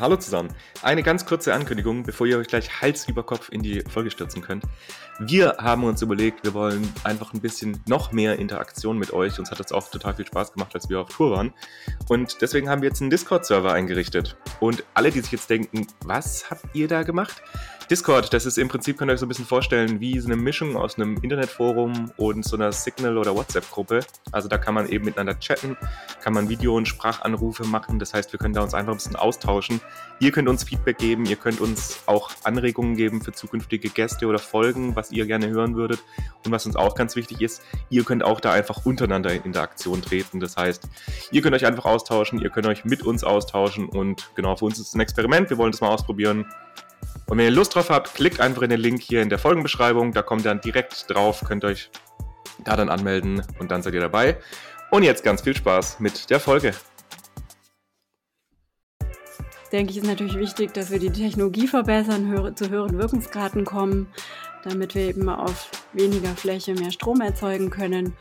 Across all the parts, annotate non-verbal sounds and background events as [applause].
Hallo zusammen. Eine ganz kurze Ankündigung, bevor ihr euch gleich Hals über Kopf in die Folge stürzen könnt. Wir haben uns überlegt, wir wollen einfach ein bisschen noch mehr Interaktion mit euch. Uns hat das auch total viel Spaß gemacht, als wir auf Tour waren. Und deswegen haben wir jetzt einen Discord-Server eingerichtet. Und alle, die sich jetzt denken, was habt ihr da gemacht? Discord, das ist im Prinzip, könnt ihr euch so ein bisschen vorstellen, wie so eine Mischung aus einem Internetforum und so einer Signal- oder WhatsApp-Gruppe. Also da kann man eben miteinander chatten, kann man Video- und Sprachanrufe machen. Das heißt, wir können da uns einfach ein bisschen austauschen. Ihr könnt uns Feedback geben, ihr könnt uns auch Anregungen geben für zukünftige Gäste oder Folgen, was ihr gerne hören würdet. Und was uns auch ganz wichtig ist, ihr könnt auch da einfach untereinander in Interaktion treten. Das heißt, ihr könnt euch einfach austauschen, ihr könnt euch mit uns austauschen und genau, für uns ist es ein Experiment, wir wollen das mal ausprobieren. Und wenn ihr Lust drauf habt, klickt einfach in den Link hier in der Folgenbeschreibung. Da kommt ihr dann direkt drauf, könnt euch da dann anmelden und dann seid ihr dabei. Und jetzt ganz viel Spaß mit der Folge. Denke ich, ist natürlich wichtig, dass wir die Technologie verbessern, zu höheren Wirkungsgraden kommen, damit wir eben auf weniger Fläche mehr Strom erzeugen können.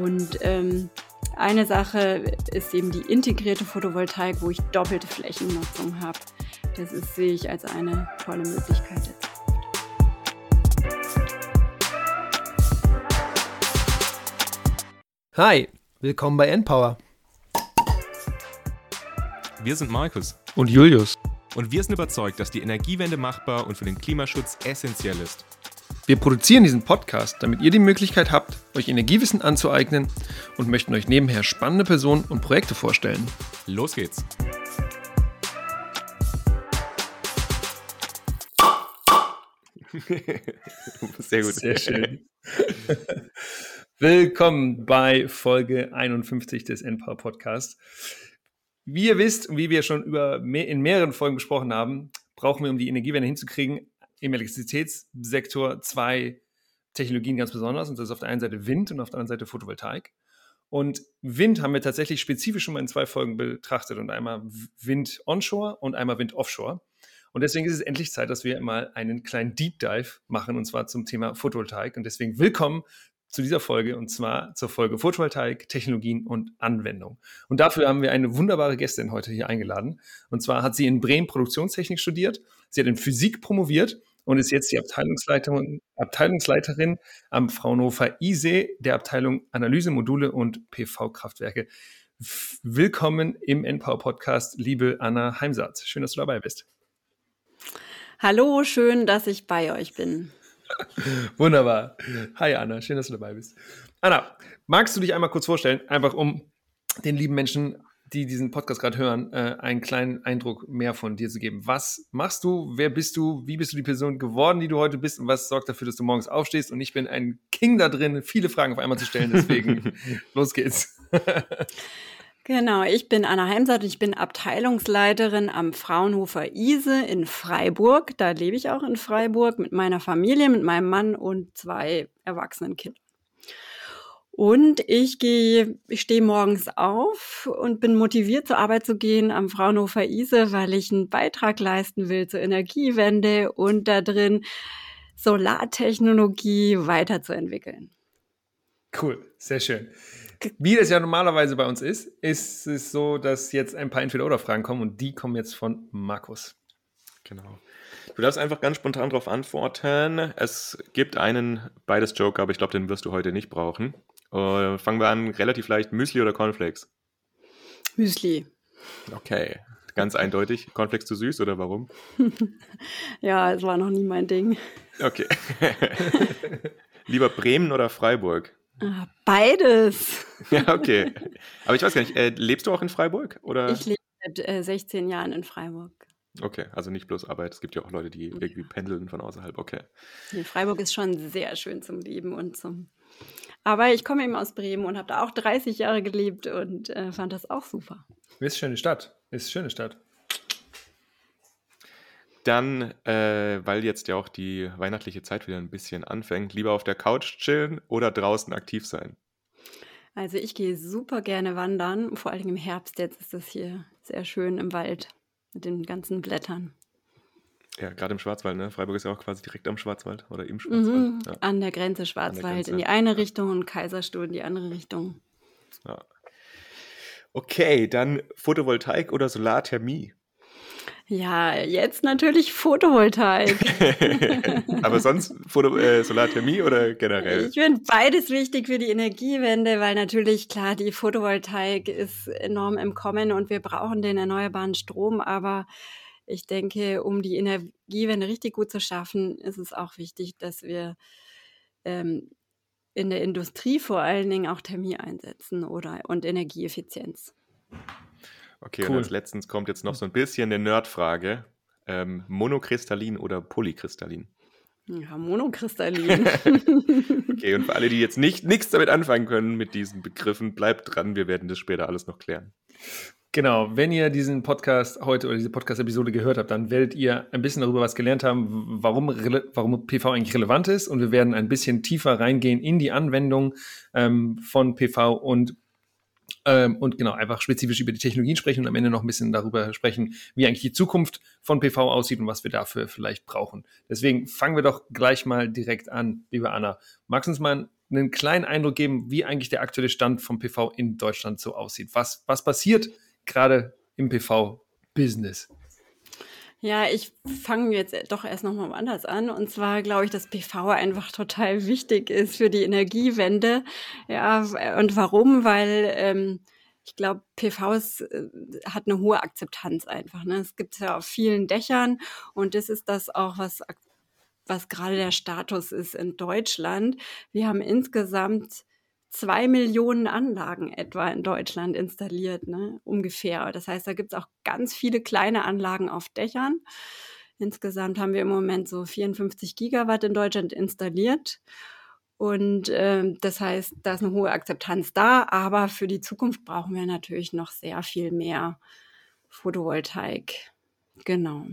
Und ähm, eine Sache ist eben die integrierte Photovoltaik, wo ich doppelte Flächennutzung habe. Das ist, sehe ich als eine tolle Möglichkeit jetzt. Hi, willkommen bei Npower. Wir sind Markus und Julius. Und wir sind überzeugt, dass die Energiewende machbar und für den Klimaschutz essentiell ist. Wir produzieren diesen Podcast, damit ihr die Möglichkeit habt, euch Energiewissen anzueignen und möchten euch nebenher spannende Personen und Projekte vorstellen. Los geht's! [laughs] Sehr gut. Sehr schön. [laughs] Willkommen bei Folge 51 des NPower Podcasts. Wie ihr wisst und wie wir schon über mehr, in mehreren Folgen besprochen haben, brauchen wir, um die Energiewende hinzukriegen, im Elektrizitätssektor zwei Technologien ganz besonders. Und das ist auf der einen Seite Wind und auf der anderen Seite Photovoltaik. Und Wind haben wir tatsächlich spezifisch schon mal in zwei Folgen betrachtet und einmal Wind onshore und einmal Wind offshore. Und deswegen ist es endlich Zeit, dass wir mal einen kleinen Deep Dive machen und zwar zum Thema Photovoltaik. Und deswegen willkommen zu dieser Folge und zwar zur Folge Photovoltaik, Technologien und Anwendung. Und dafür haben wir eine wunderbare Gästin heute hier eingeladen. Und zwar hat sie in Bremen Produktionstechnik studiert, sie hat in Physik promoviert und ist jetzt die Abteilungsleiterin, Abteilungsleiterin am Fraunhofer ISE der Abteilung Analyse, Module und PV-Kraftwerke. Willkommen im NPower Podcast, liebe Anna Heimsatz. Schön, dass du dabei bist. Hallo, schön, dass ich bei euch bin. [laughs] Wunderbar. Hi Anna, schön, dass du dabei bist. Anna, magst du dich einmal kurz vorstellen, einfach um den lieben Menschen, die diesen Podcast gerade hören, äh, einen kleinen Eindruck mehr von dir zu geben. Was machst du? Wer bist du? Wie bist du die Person geworden, die du heute bist? Und was sorgt dafür, dass du morgens aufstehst? Und ich bin ein King da drin, viele Fragen auf einmal zu stellen. Deswegen [laughs] los geht's. [laughs] Genau, ich bin Anna Heimsatt und ich bin Abteilungsleiterin am Fraunhofer ISE in Freiburg. Da lebe ich auch in Freiburg mit meiner Familie, mit meinem Mann und zwei erwachsenen Kindern. Und ich gehe, ich stehe morgens auf und bin motiviert zur Arbeit zu gehen am Fraunhofer ISE, weil ich einen Beitrag leisten will zur Energiewende und da drin Solartechnologie weiterzuentwickeln. Cool, sehr schön. Wie das ja normalerweise bei uns ist, ist es so, dass jetzt ein paar Entweder-Oder-Fragen kommen und die kommen jetzt von Markus. Genau. Du darfst einfach ganz spontan darauf antworten. Es gibt einen beides Joke, aber ich glaube, den wirst du heute nicht brauchen. Uh, fangen wir an, relativ leicht. Müsli oder Cornflakes? Müsli. Okay, ganz eindeutig. Cornflakes zu süß oder warum? [laughs] ja, es war noch nie mein Ding. Okay. [laughs] Lieber Bremen oder Freiburg? Ah, beides. [laughs] Ja, okay. Aber ich weiß gar nicht, äh, lebst du auch in Freiburg? Oder? Ich lebe seit äh, 16 Jahren in Freiburg. Okay, also nicht bloß Arbeit. Es gibt ja auch Leute, die irgendwie pendeln von außerhalb. Okay. Nee, Freiburg ist schon sehr schön zum Leben und zum. Aber ich komme eben aus Bremen und habe da auch 30 Jahre gelebt und äh, fand das auch super. Ist eine schöne Stadt. Ist eine schöne Stadt. Dann, äh, weil jetzt ja auch die weihnachtliche Zeit wieder ein bisschen anfängt, lieber auf der Couch chillen oder draußen aktiv sein? Also ich gehe super gerne wandern, vor allem im Herbst. Jetzt ist das hier sehr schön im Wald mit den ganzen Blättern. Ja, gerade im Schwarzwald, ne? Freiburg ist ja auch quasi direkt am Schwarzwald oder im Schwarzwald. Mhm, ja. An der Grenze Schwarzwald der Grenze. in die eine Richtung und Kaiserstuhl in die andere Richtung. Ja. Okay, dann Photovoltaik oder Solarthermie? Ja, jetzt natürlich Photovoltaik. [laughs] Aber sonst Foto, äh, Solarthermie oder generell? Ich finde beides wichtig für die Energiewende, weil natürlich klar, die Photovoltaik ist enorm im Kommen und wir brauchen den erneuerbaren Strom. Aber ich denke, um die Energiewende richtig gut zu schaffen, ist es auch wichtig, dass wir ähm, in der Industrie vor allen Dingen auch Thermie einsetzen oder und Energieeffizienz. Okay, cool. und als letztens kommt jetzt noch so ein bisschen eine Nerdfrage. Ähm, monokristallin oder polykristallin? Ja, monokristallin. [laughs] [laughs] okay, und für alle, die jetzt nicht nichts damit anfangen können mit diesen Begriffen, bleibt dran, wir werden das später alles noch klären. Genau, wenn ihr diesen Podcast heute oder diese Podcast-Episode gehört habt, dann werdet ihr ein bisschen darüber was gelernt haben, warum, warum PV eigentlich relevant ist. Und wir werden ein bisschen tiefer reingehen in die Anwendung ähm, von PV und ähm, und genau, einfach spezifisch über die Technologien sprechen und am Ende noch ein bisschen darüber sprechen, wie eigentlich die Zukunft von PV aussieht und was wir dafür vielleicht brauchen. Deswegen fangen wir doch gleich mal direkt an, liebe Anna. Magst du uns mal einen kleinen Eindruck geben, wie eigentlich der aktuelle Stand vom PV in Deutschland so aussieht? Was, was passiert gerade im PV-Business? Ja, ich fange jetzt doch erst nochmal anders an. Und zwar glaube ich, dass PV einfach total wichtig ist für die Energiewende. Ja, und warum? Weil ähm, ich glaube, PV ist, äh, hat eine hohe Akzeptanz einfach. Ne? Es gibt es ja auf vielen Dächern und das ist das auch, was, was gerade der Status ist in Deutschland. Wir haben insgesamt zwei Millionen Anlagen etwa in Deutschland installiert, ne? ungefähr. Das heißt, da gibt es auch ganz viele kleine Anlagen auf Dächern. Insgesamt haben wir im Moment so 54 Gigawatt in Deutschland installiert. Und äh, das heißt, da ist eine hohe Akzeptanz da, aber für die Zukunft brauchen wir natürlich noch sehr viel mehr Photovoltaik. Genau.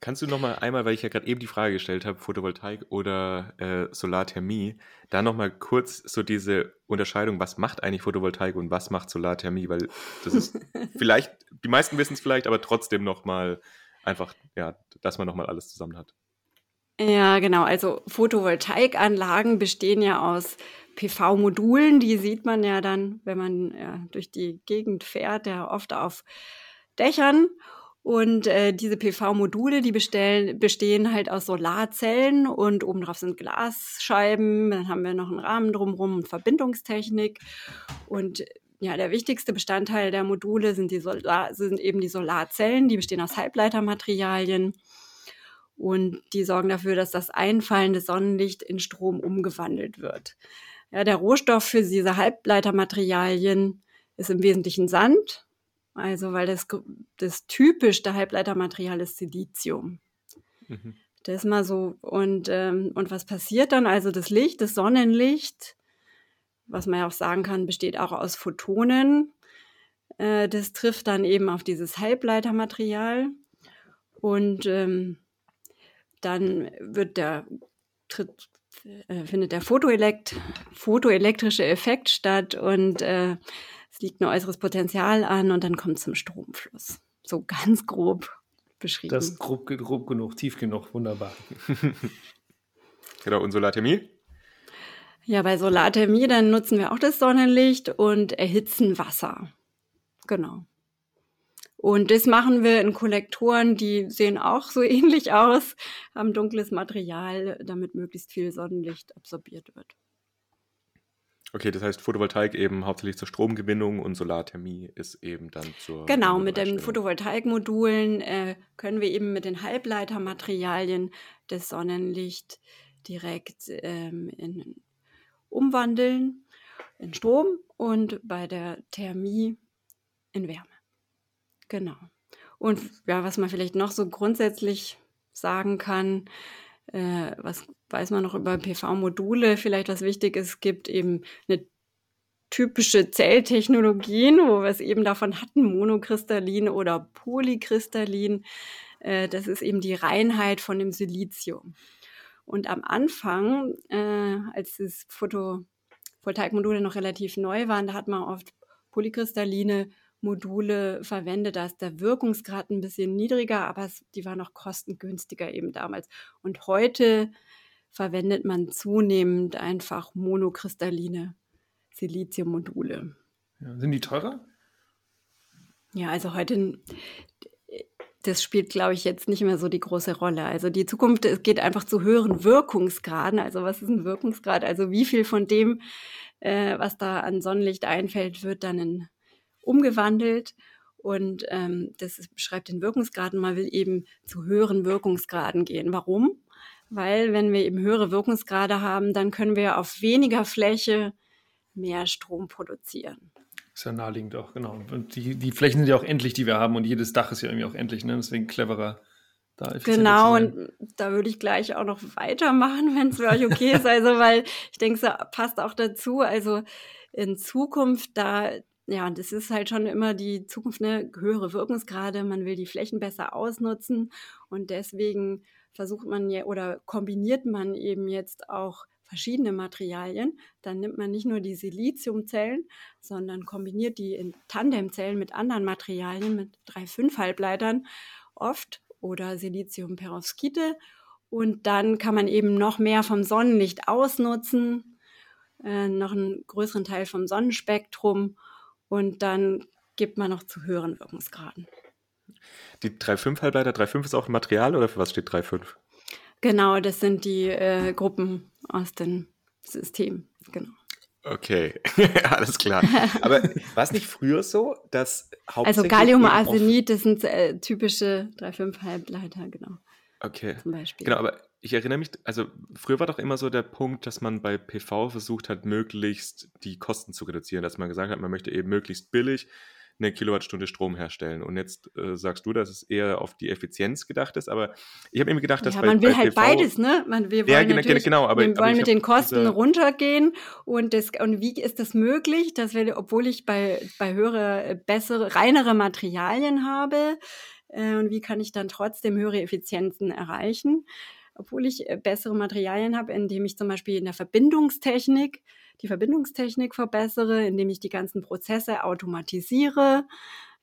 Kannst du noch mal einmal, weil ich ja gerade eben die Frage gestellt habe, Photovoltaik oder äh, Solarthermie, da noch mal kurz so diese Unterscheidung, was macht eigentlich Photovoltaik und was macht Solarthermie, weil das ist [laughs] vielleicht, die meisten wissen es vielleicht, aber trotzdem noch mal einfach, ja, dass man noch mal alles zusammen hat. Ja, genau. Also Photovoltaikanlagen bestehen ja aus PV-Modulen. Die sieht man ja dann, wenn man ja, durch die Gegend fährt, ja oft auf Dächern. Und äh, diese PV-Module, die bestellen, bestehen halt aus Solarzellen und obendrauf sind Glasscheiben. Dann haben wir noch einen Rahmen drumherum und Verbindungstechnik. Und ja, der wichtigste Bestandteil der Module sind, die Solar sind eben die Solarzellen. Die bestehen aus Halbleitermaterialien. Und die sorgen dafür, dass das einfallende Sonnenlicht in Strom umgewandelt wird. Ja, der Rohstoff für diese Halbleitermaterialien ist im Wesentlichen Sand also, weil das, das typischste Halbleitermaterial ist Silizium. Mhm. Das ist mal so. Und, ähm, und was passiert dann? Also, das Licht, das Sonnenlicht, was man ja auch sagen kann, besteht auch aus Photonen. Äh, das trifft dann eben auf dieses Halbleitermaterial. Und ähm, dann wird der, tritt, äh, findet der Photoelekt, photoelektrische Effekt statt und äh, es liegt ein äußeres Potenzial an und dann kommt zum Stromfluss. So ganz grob beschrieben. Das ist grob, grob genug, tief genug, wunderbar. [laughs] genau, und Solarthermie? Ja, bei Solarthermie, dann nutzen wir auch das Sonnenlicht und erhitzen Wasser. Genau. Und das machen wir in Kollektoren, die sehen auch so [laughs] ähnlich aus, haben dunkles Material, damit möglichst viel Sonnenlicht absorbiert wird. Okay, das heißt Photovoltaik eben hauptsächlich zur Stromgewinnung und Solarthermie ist eben dann zur. Genau, mit den Photovoltaikmodulen äh, können wir eben mit den Halbleitermaterialien das Sonnenlicht direkt ähm, in, umwandeln in Strom und bei der Thermie in Wärme. Genau. Und ja, was man vielleicht noch so grundsätzlich sagen kann, äh, was weiß man noch über PV-Module? Vielleicht was wichtig ist, es gibt eben eine typische Zelltechnologien, wo wir es eben davon hatten, monokristallin oder polykristallin. Äh, das ist eben die Reinheit von dem Silizium. Und am Anfang, äh, als das Photovoltaikmodule noch relativ neu waren, da hat man oft polykristalline Module verwendet. Da ist der Wirkungsgrad ein bisschen niedriger, aber es, die waren noch kostengünstiger eben damals. Und heute verwendet man zunehmend einfach monokristalline Siliziummodule. Ja, sind die teurer? Ja, also heute das spielt, glaube ich, jetzt nicht mehr so die große Rolle. Also die Zukunft es geht einfach zu höheren Wirkungsgraden. Also was ist ein Wirkungsgrad? Also wie viel von dem, äh, was da an Sonnenlicht einfällt, wird dann in, umgewandelt. Und ähm, das beschreibt den Wirkungsgrad und man will eben zu höheren Wirkungsgraden gehen. Warum? Weil wenn wir eben höhere Wirkungsgrade haben, dann können wir auf weniger Fläche mehr Strom produzieren. Ist ja naheliegend auch, genau. Und die, die Flächen sind ja auch endlich, die wir haben und jedes Dach ist ja irgendwie auch endlich, ne? Deswegen cleverer. Da genau, und da würde ich gleich auch noch weitermachen, [laughs] wenn es für euch okay ist. Also, weil ich denke, es passt auch dazu. Also in Zukunft, da, ja, das ist halt schon immer die Zukunft, eine höhere Wirkungsgrade. Man will die Flächen besser ausnutzen und deswegen versucht man ja oder kombiniert man eben jetzt auch verschiedene Materialien. Dann nimmt man nicht nur die Siliziumzellen, sondern kombiniert die in Tandemzellen mit anderen Materialien, mit drei, fünf Halbleitern oft oder Siliziumperovskite. Und dann kann man eben noch mehr vom Sonnenlicht ausnutzen, äh, noch einen größeren Teil vom Sonnenspektrum und dann gibt man noch zu höheren Wirkungsgraden. Die 3,5 Halbleiter, 3,5 ist auch ein Material oder für was steht 3,5? Genau, das sind die äh, Gruppen aus dem System. Genau. Okay, [laughs] alles klar. Aber war es nicht früher so, dass hauptsächlich. Also Galliumarsenid, das sind äh, typische 3,5-Halbleiter, genau. Okay. Zum Beispiel. Genau, aber ich erinnere mich, also früher war doch immer so der Punkt, dass man bei PV versucht hat, möglichst die Kosten zu reduzieren, dass man gesagt hat, man möchte eben möglichst billig eine Kilowattstunde Strom herstellen. Und jetzt äh, sagst du, dass es eher auf die Effizienz gedacht ist, aber ich habe immer gedacht, dass ja, bei, man will bei halt PV, beides, ne? Man, wir wollen ja, genau, genau, aber, wir wollen mit den Kosten runtergehen und das und wie ist das möglich, dass wir, obwohl ich bei bei höhere, bessere, reinere Materialien habe äh, und wie kann ich dann trotzdem höhere Effizienzen erreichen? Obwohl ich äh, bessere Materialien habe, indem ich zum Beispiel in der Verbindungstechnik die Verbindungstechnik verbessere, indem ich die ganzen Prozesse automatisiere.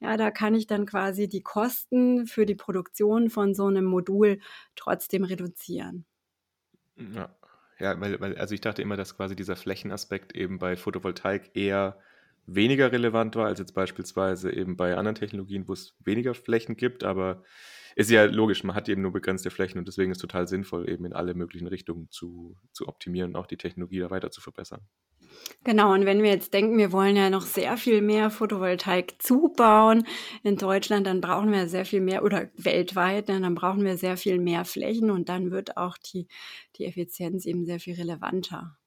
Ja, da kann ich dann quasi die Kosten für die Produktion von so einem Modul trotzdem reduzieren. Ja, ja weil, weil, also ich dachte immer, dass quasi dieser Flächenaspekt eben bei Photovoltaik eher weniger relevant war als jetzt beispielsweise eben bei anderen Technologien, wo es weniger Flächen gibt, aber ist ja logisch, man hat eben nur begrenzte Flächen und deswegen ist es total sinnvoll, eben in alle möglichen Richtungen zu, zu optimieren und auch die Technologie da weiter zu verbessern. Genau, und wenn wir jetzt denken, wir wollen ja noch sehr viel mehr Photovoltaik zubauen in Deutschland, dann brauchen wir sehr viel mehr oder weltweit, dann brauchen wir sehr viel mehr Flächen und dann wird auch die, die Effizienz eben sehr viel relevanter.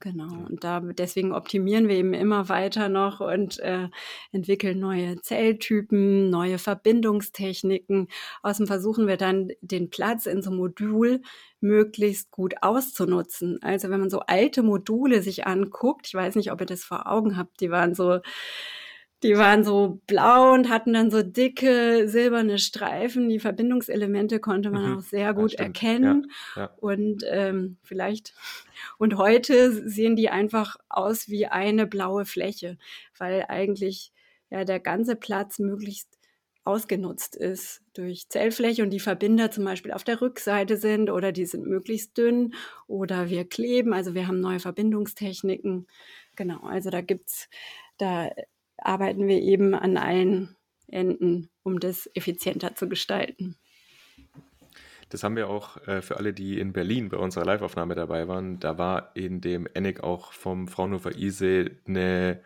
Genau, und da deswegen optimieren wir eben immer weiter noch und äh, entwickeln neue Zelltypen, neue Verbindungstechniken. Außerdem versuchen wir dann den Platz in so einem Modul möglichst gut auszunutzen. Also wenn man so alte Module sich anguckt, ich weiß nicht, ob ihr das vor Augen habt, die waren so die waren so blau und hatten dann so dicke silberne Streifen. Die Verbindungselemente konnte man mhm. auch sehr gut ja, erkennen. Ja, ja. Und ähm, vielleicht und heute sehen die einfach aus wie eine blaue Fläche, weil eigentlich ja der ganze Platz möglichst ausgenutzt ist durch Zellfläche und die Verbinder zum Beispiel auf der Rückseite sind oder die sind möglichst dünn oder wir kleben, also wir haben neue Verbindungstechniken. Genau, also da gibt's, da arbeiten wir eben an allen Enden, um das effizienter zu gestalten. Das haben wir auch äh, für alle, die in Berlin bei unserer Live-Aufnahme dabei waren. Da war in dem ENIC auch vom Fraunhofer ISE eine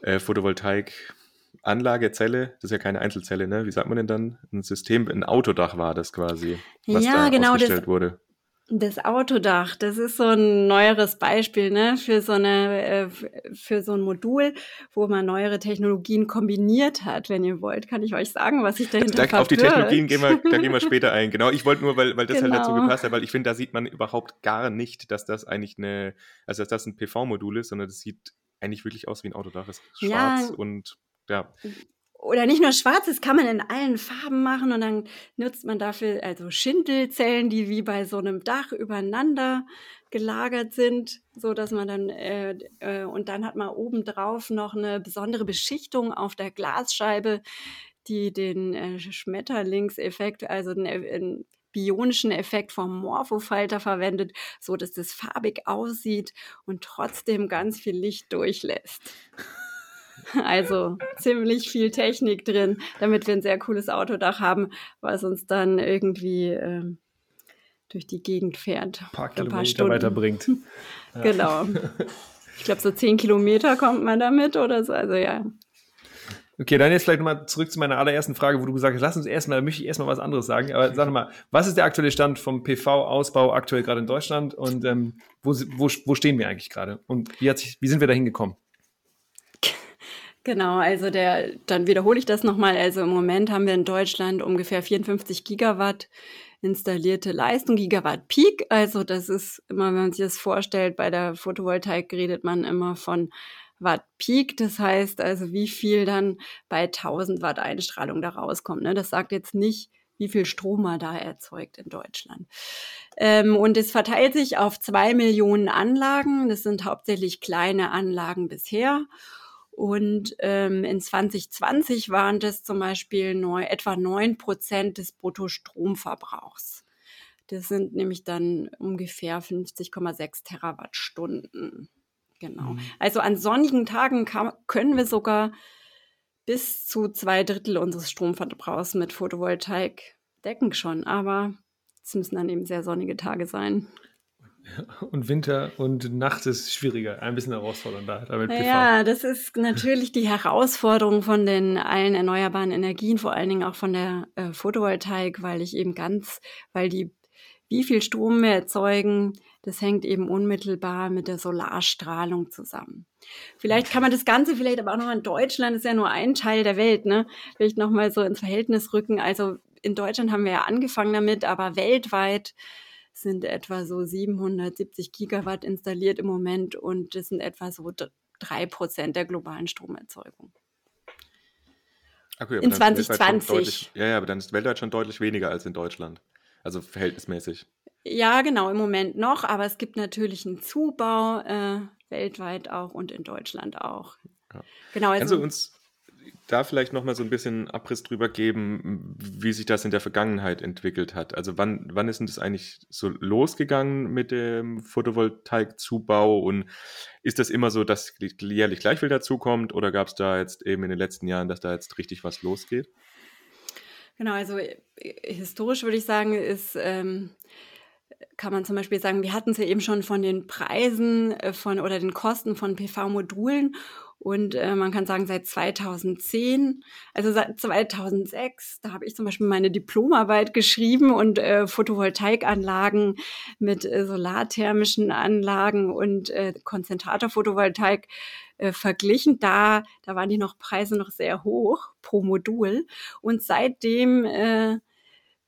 äh, Photovoltaik-Anlage, Zelle. Das ist ja keine Einzelzelle, ne? Wie sagt man denn dann? Ein System, ein Autodach war das quasi, was ja, da genau, ausgestellt das, wurde. Das Autodach, das ist so ein neueres Beispiel ne, für, so eine, äh, für so ein Modul, wo man neuere Technologien kombiniert hat. Wenn ihr wollt, kann ich euch sagen, was ich dahinter da, Auf die Technologien gehen wir, da gehen wir [laughs] später ein. Genau, ich wollte nur, weil, weil das genau. halt dazu genau. gepasst hat, weil ich finde, da sieht man überhaupt gar nicht, dass das eigentlich eine, also dass das ein PV-Modul ist, sondern das sieht eigentlich wirklich aus wie ein Autodach. Es ist schwarz ja. und ja oder nicht nur schwarz, das kann man in allen Farben machen und dann nutzt man dafür also Schindelzellen, die wie bei so einem Dach übereinander gelagert sind, so dass man dann äh, äh, und dann hat man obendrauf noch eine besondere Beschichtung auf der Glasscheibe, die den äh, Schmetterlingseffekt, also den, den äh, bionischen Effekt vom Morphofalter verwendet, so dass das farbig aussieht und trotzdem ganz viel Licht durchlässt. [laughs] Also ziemlich viel Technik drin, damit wir ein sehr cooles Autodach haben, was uns dann irgendwie äh, durch die Gegend fährt. Ein paar Kilometer weiterbringt. [laughs] Genau. Ich glaube, so zehn Kilometer kommt man damit oder so. Also ja. Okay, dann jetzt vielleicht nochmal zurück zu meiner allerersten Frage, wo du gesagt hast, lass uns erstmal, da möchte ich erstmal was anderes sagen. Aber sag mal, was ist der aktuelle Stand vom PV-Ausbau aktuell gerade in Deutschland und ähm, wo, wo, wo stehen wir eigentlich gerade? Und wie, sich, wie sind wir da hingekommen? Genau, also der, dann wiederhole ich das nochmal. Also im Moment haben wir in Deutschland ungefähr 54 Gigawatt installierte Leistung, Gigawatt Peak. Also das ist immer, wenn man sich das vorstellt, bei der Photovoltaik redet man immer von Watt Peak. Das heißt also, wie viel dann bei 1000 Watt Einstrahlung da rauskommt. Ne? Das sagt jetzt nicht, wie viel Strom man da erzeugt in Deutschland. Ähm, und es verteilt sich auf zwei Millionen Anlagen. Das sind hauptsächlich kleine Anlagen bisher. Und ähm, in 2020 waren das zum Beispiel neu, etwa neun Prozent des Bruttostromverbrauchs. Das sind nämlich dann ungefähr 50,6 Terawattstunden. Genau. Mhm. Also an sonnigen Tagen kann, können wir sogar bis zu zwei Drittel unseres Stromverbrauchs mit Photovoltaik decken schon. Aber es müssen dann eben sehr sonnige Tage sein. Und Winter und Nacht ist schwieriger, ein bisschen herausfordernder. Damit ja, das ist natürlich die Herausforderung von den allen erneuerbaren Energien, vor allen Dingen auch von der äh, Photovoltaik, weil ich eben ganz, weil die wie viel Strom wir erzeugen, das hängt eben unmittelbar mit der Solarstrahlung zusammen. Vielleicht kann man das Ganze vielleicht aber auch noch in Deutschland, ist ja nur ein Teil der Welt, ne? Vielleicht nochmal so ins Verhältnis rücken. Also in Deutschland haben wir ja angefangen damit, aber weltweit sind etwa so 770 Gigawatt installiert im Moment und das sind etwa so drei Prozent der globalen Stromerzeugung. Okay, in 2020. Deutlich, ja, ja, aber dann ist weltweit schon deutlich weniger als in Deutschland. Also verhältnismäßig. Ja, genau, im Moment noch, aber es gibt natürlich einen Zubau äh, weltweit auch und in Deutschland auch. Ja. Genau, also, Kannst du uns da vielleicht nochmal so ein bisschen Abriss drüber geben, wie sich das in der Vergangenheit entwickelt hat? Also wann, wann ist denn das eigentlich so losgegangen mit dem Photovoltaikzubau und ist das immer so, dass jährlich gleich viel dazukommt oder gab es da jetzt eben in den letzten Jahren, dass da jetzt richtig was losgeht? Genau, also äh, historisch würde ich sagen, ist, ähm, kann man zum Beispiel sagen, wir hatten es ja eben schon von den Preisen äh, von oder den Kosten von PV-Modulen und äh, man kann sagen, seit 2010, also seit 2006, da habe ich zum Beispiel meine Diplomarbeit geschrieben und äh, Photovoltaikanlagen mit äh, solarthermischen Anlagen und äh, Konzentrator-Photovoltaik äh, verglichen. Da, da waren die noch Preise noch sehr hoch pro Modul. Und seitdem äh,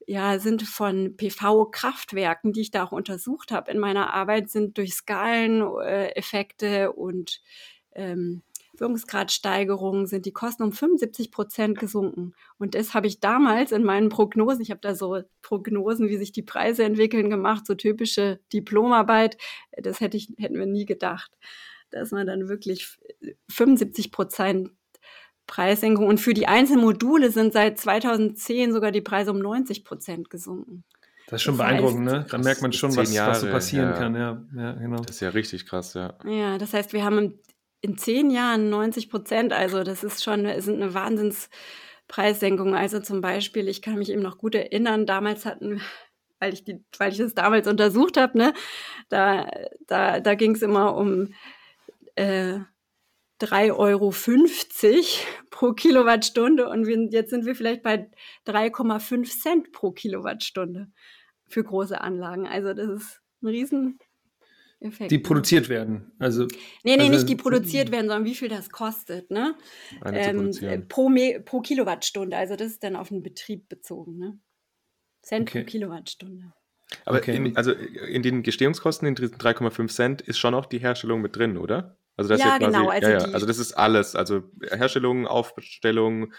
ja, sind von PV-Kraftwerken, die ich da auch untersucht habe in meiner Arbeit, sind durch Skaleneffekte und ähm, Wirkungsgradsteigerungen sind die Kosten um 75 Prozent gesunken. Und das habe ich damals in meinen Prognosen, ich habe da so Prognosen, wie sich die Preise entwickeln, gemacht, so typische Diplomarbeit. Das hätte ich, hätten wir nie gedacht dass man dann wirklich 75 Prozent Preissenkung und für die einzelnen Module sind seit 2010 sogar die Preise um 90 Prozent gesunken. Das ist schon das beeindruckend, heißt, ne? Da merkt man schon, was, Jahre, was, so passieren ja. kann. Ja, ja, genau. Das ist ja richtig krass, ja. Ja, das heißt, wir haben in zehn Jahren 90 Prozent, also das ist schon sind eine Wahnsinnspreissenkung. Also zum Beispiel, ich kann mich eben noch gut erinnern, damals hatten weil ich die, weil ich das damals untersucht habe, ne, da, da, da ging es immer um äh, 3,50 Euro pro Kilowattstunde und wir, jetzt sind wir vielleicht bei 3,5 Cent pro Kilowattstunde für große Anlagen. Also das ist ein riesen Effekt. Die produziert werden. Also, nee, nee, also, nicht die produziert werden, sondern wie viel das kostet, ne? Ähm, pro, pro Kilowattstunde. Also das ist dann auf den Betrieb bezogen, ne? Cent okay. pro Kilowattstunde. Aber okay. in, also in den Gestehungskosten, in diesen 3,5 Cent, ist schon auch die Herstellung mit drin, oder? Also das ja, ist ja quasi, genau. Also, ja, ja. also das ist alles. Also Herstellung, Aufstellung,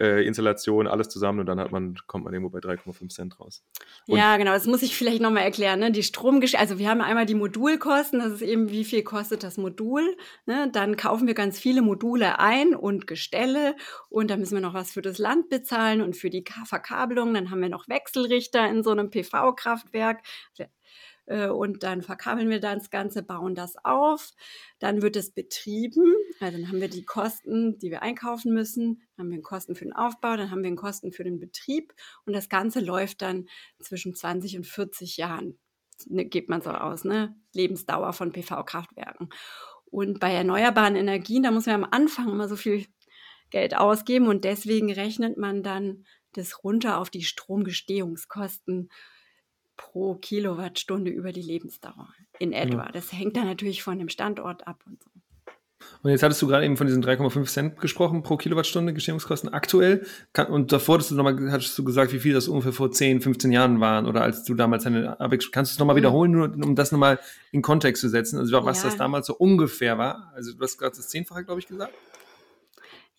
äh, Installation, alles zusammen und dann hat man, kommt man irgendwo bei 3,5 Cent raus. Und ja, genau, das muss ich vielleicht nochmal erklären. Ne? Die Stromgesch also wir haben einmal die Modulkosten, das ist eben, wie viel kostet das Modul. Ne? Dann kaufen wir ganz viele Module ein und Gestelle und dann müssen wir noch was für das Land bezahlen und für die Verkabelung. Dann haben wir noch Wechselrichter in so einem PV-Kraftwerk und dann verkabeln wir das Ganze, bauen das auf. Dann wird es betrieben. Also dann haben wir die Kosten, die wir einkaufen müssen. Dann haben wir Kosten für den Aufbau, dann haben wir Kosten für den Betrieb. Und das Ganze läuft dann zwischen 20 und 40 Jahren. Ne, geht man so aus, ne? Lebensdauer von PV-Kraftwerken. Und bei erneuerbaren Energien, da muss man am Anfang immer so viel Geld ausgeben und deswegen rechnet man dann das runter auf die Stromgestehungskosten pro Kilowattstunde über die Lebensdauer in etwa. Ja. Das hängt dann natürlich von dem Standort ab und so. Und jetzt hattest du gerade eben von diesen 3,5 Cent gesprochen pro Kilowattstunde Gestehungskosten aktuell. und davor hattest du, noch mal, hattest du gesagt, wie viel das ungefähr vor 10, 15 Jahren waren oder als du damals deine Abex. Kannst du es nochmal mhm. wiederholen, nur um das nochmal in Kontext zu setzen? Also was ja. das damals so ungefähr war? Also du hast gerade das Zehnfache, glaube ich, gesagt.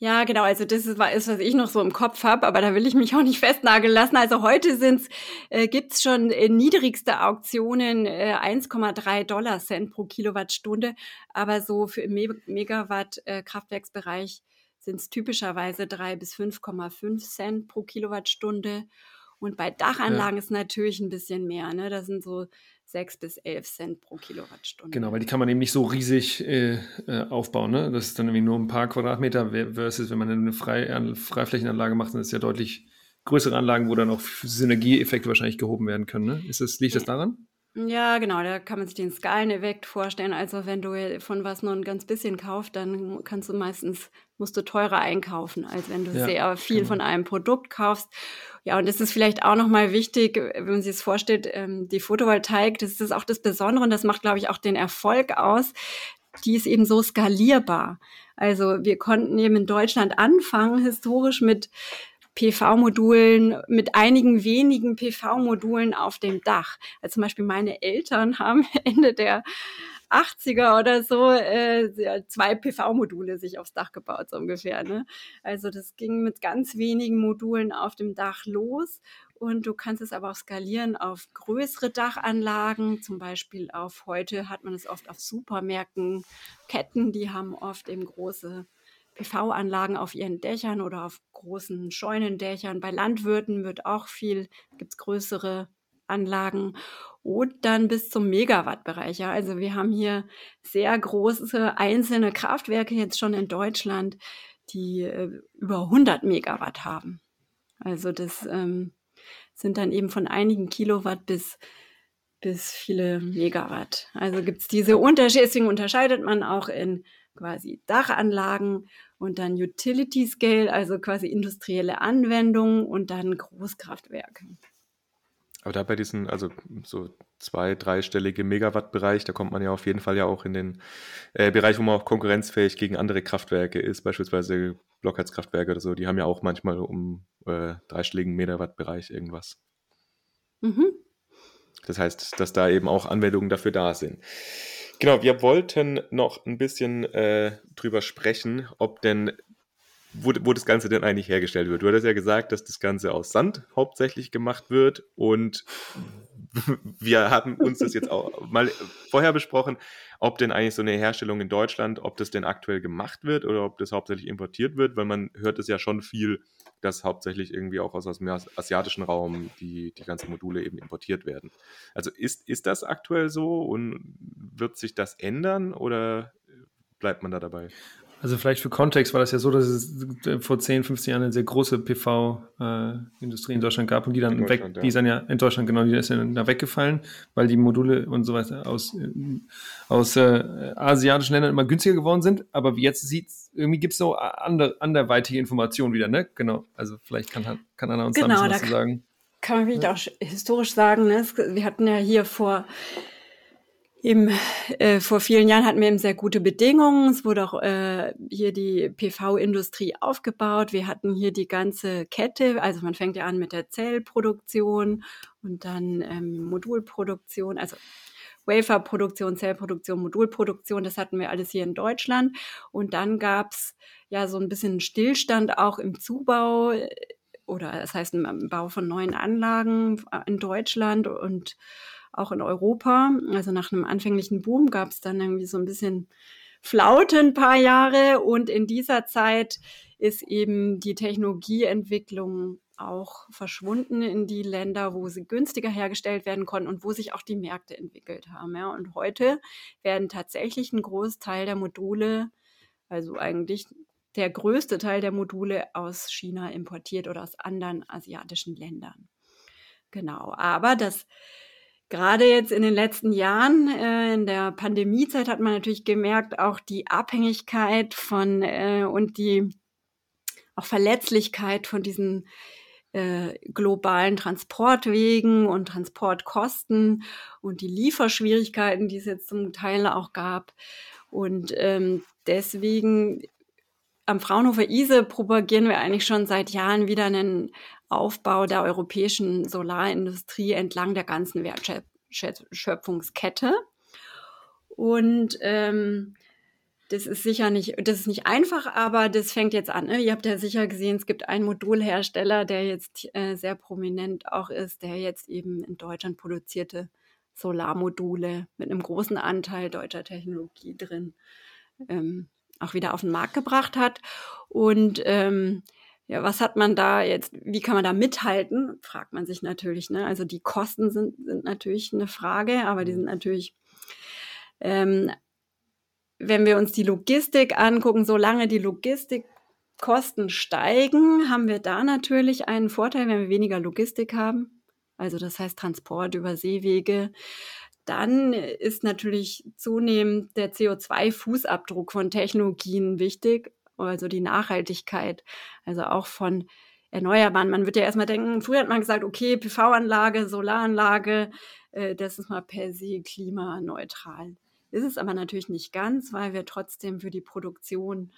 Ja, genau. Also das ist, was ich noch so im Kopf habe, aber da will ich mich auch nicht festnageln lassen. Also heute sind's, äh, gibt's schon äh, niedrigste Auktionen äh, 1,3 Dollar Cent pro Kilowattstunde, aber so für im Me Megawatt äh, Kraftwerksbereich sind es typischerweise 3 bis 5,5 Cent pro Kilowattstunde. Und bei Dachanlagen ja. ist natürlich ein bisschen mehr. Ne? Da sind so 6 bis 11 Cent pro Kilowattstunde. Genau, weil die kann man eben nicht so riesig äh, äh, aufbauen. Ne? Das ist dann irgendwie nur ein paar Quadratmeter versus, wenn man eine Frei Freiflächenanlage macht, dann ist ja deutlich größere Anlagen, wo dann auch Synergieeffekte wahrscheinlich gehoben werden können. Ne? Ist das, liegt das daran? Ja, genau, da kann man sich den Skaleneffekt vorstellen. Also wenn du von was nur ein ganz bisschen kaufst, dann kannst du meistens, musst du teurer einkaufen, als wenn du ja, sehr viel genau. von einem Produkt kaufst. Ja, und das ist vielleicht auch nochmal wichtig, wenn man sich das vorstellt, ähm, die Photovoltaik, das ist auch das Besondere und das macht, glaube ich, auch den Erfolg aus. Die ist eben so skalierbar. Also wir konnten eben in Deutschland anfangen, historisch mit PV-Modulen, mit einigen wenigen PV-Modulen auf dem Dach. Also zum Beispiel meine Eltern [laughs] haben Ende der 80er oder so äh, zwei PV-Module sich aufs Dach gebaut, so ungefähr. Ne? Also das ging mit ganz wenigen Modulen auf dem Dach los. Und du kannst es aber auch skalieren auf größere Dachanlagen, zum Beispiel auf heute hat man es oft auf Supermärkten, Ketten, die haben oft eben große PV-Anlagen auf ihren Dächern oder auf großen Scheunendächern. Bei Landwirten wird auch viel, gibt es größere Anlagen und dann bis zum Megawattbereich. Ja. Also wir haben hier sehr große einzelne Kraftwerke jetzt schon in Deutschland, die äh, über 100 Megawatt haben. Also das ähm, sind dann eben von einigen Kilowatt bis bis viele Megawatt. Also gibt es diese Unterschiede, deswegen unterscheidet man auch in quasi Dachanlagen und dann Utility Scale, also quasi industrielle Anwendungen und dann Großkraftwerke. Aber da bei diesen, also so zwei, dreistellige Megawatt-Bereich, da kommt man ja auf jeden Fall ja auch in den äh, Bereich, wo man auch konkurrenzfähig gegen andere Kraftwerke ist, beispielsweise Blockheizkraftwerke oder so, die haben ja auch manchmal um äh, dreistelligen Megawatt-Bereich irgendwas. Mhm. Das heißt, dass da eben auch Anwendungen dafür da sind. Genau, wir wollten noch ein bisschen äh, drüber sprechen, ob denn, wo, wo das Ganze denn eigentlich hergestellt wird. Du hattest ja gesagt, dass das Ganze aus Sand hauptsächlich gemacht wird und [laughs] wir haben uns das jetzt auch mal vorher besprochen, ob denn eigentlich so eine Herstellung in Deutschland, ob das denn aktuell gemacht wird oder ob das hauptsächlich importiert wird, weil man hört es ja schon viel dass hauptsächlich irgendwie auch aus, dem asiatischen Raum die, die ganzen Module eben importiert werden. Also ist, ist das aktuell so und wird sich das ändern oder bleibt man da dabei? Also vielleicht für Kontext war das ja so, dass es vor 10, 15 Jahren eine sehr große PV-Industrie äh, in Deutschland gab und die dann weg, ja. die ist dann ja in Deutschland genau, die ist dann da weggefallen, weil die Module und so weiter aus, aus äh, asiatischen Ländern immer günstiger geworden sind. Aber jetzt sieht irgendwie gibt es so ander, anderweitige Informationen wieder, ne? Genau. Also vielleicht kann, kann Anna uns genau, da ein bisschen was zu sagen. Kann man vielleicht ja. auch historisch sagen, ne? Wir hatten ja hier vor Eben, äh, vor vielen Jahren hatten wir eben sehr gute Bedingungen. Es wurde auch äh, hier die PV-Industrie aufgebaut. Wir hatten hier die ganze Kette. Also man fängt ja an mit der Zellproduktion und dann ähm, Modulproduktion, also Waferproduktion, Zellproduktion, Modulproduktion. Das hatten wir alles hier in Deutschland. Und dann gab's ja so ein bisschen Stillstand auch im Zubau oder das heißt im Bau von neuen Anlagen in Deutschland und auch in Europa. Also nach einem anfänglichen Boom gab es dann irgendwie so ein bisschen Flaute ein paar Jahre und in dieser Zeit ist eben die Technologieentwicklung auch verschwunden in die Länder, wo sie günstiger hergestellt werden konnten und wo sich auch die Märkte entwickelt haben. Ja. Und heute werden tatsächlich ein Großteil der Module, also eigentlich der größte Teil der Module aus China importiert oder aus anderen asiatischen Ländern. Genau, aber das gerade jetzt in den letzten Jahren, äh, in der Pandemiezeit hat man natürlich gemerkt, auch die Abhängigkeit von äh, und die auch Verletzlichkeit von diesen äh, globalen Transportwegen und Transportkosten und die Lieferschwierigkeiten, die es jetzt zum Teil auch gab. Und ähm, deswegen am Fraunhofer ISE propagieren wir eigentlich schon seit Jahren wieder einen Aufbau der europäischen Solarindustrie entlang der ganzen Wertschöpfungskette. Und ähm, das ist sicher nicht, das ist nicht einfach, aber das fängt jetzt an. Ne? Ihr habt ja sicher gesehen, es gibt einen Modulhersteller, der jetzt äh, sehr prominent auch ist, der jetzt eben in Deutschland produzierte Solarmodule mit einem großen Anteil deutscher Technologie drin ähm, auch wieder auf den Markt gebracht hat. Und ähm, ja, was hat man da jetzt, wie kann man da mithalten, fragt man sich natürlich. Ne? Also die Kosten sind, sind natürlich eine Frage, aber die sind natürlich ähm, wenn wir uns die Logistik angucken, solange die Logistikkosten steigen, haben wir da natürlich einen Vorteil, wenn wir weniger Logistik haben. Also das heißt Transport über Seewege. Dann ist natürlich zunehmend der CO2-Fußabdruck von Technologien wichtig, also die Nachhaltigkeit, also auch von Erneuerbaren. Man wird ja erstmal denken, früher hat man gesagt, okay, PV-Anlage, Solaranlage, äh, das ist mal per se klimaneutral. Ist es aber natürlich nicht ganz, weil wir trotzdem für die Produktion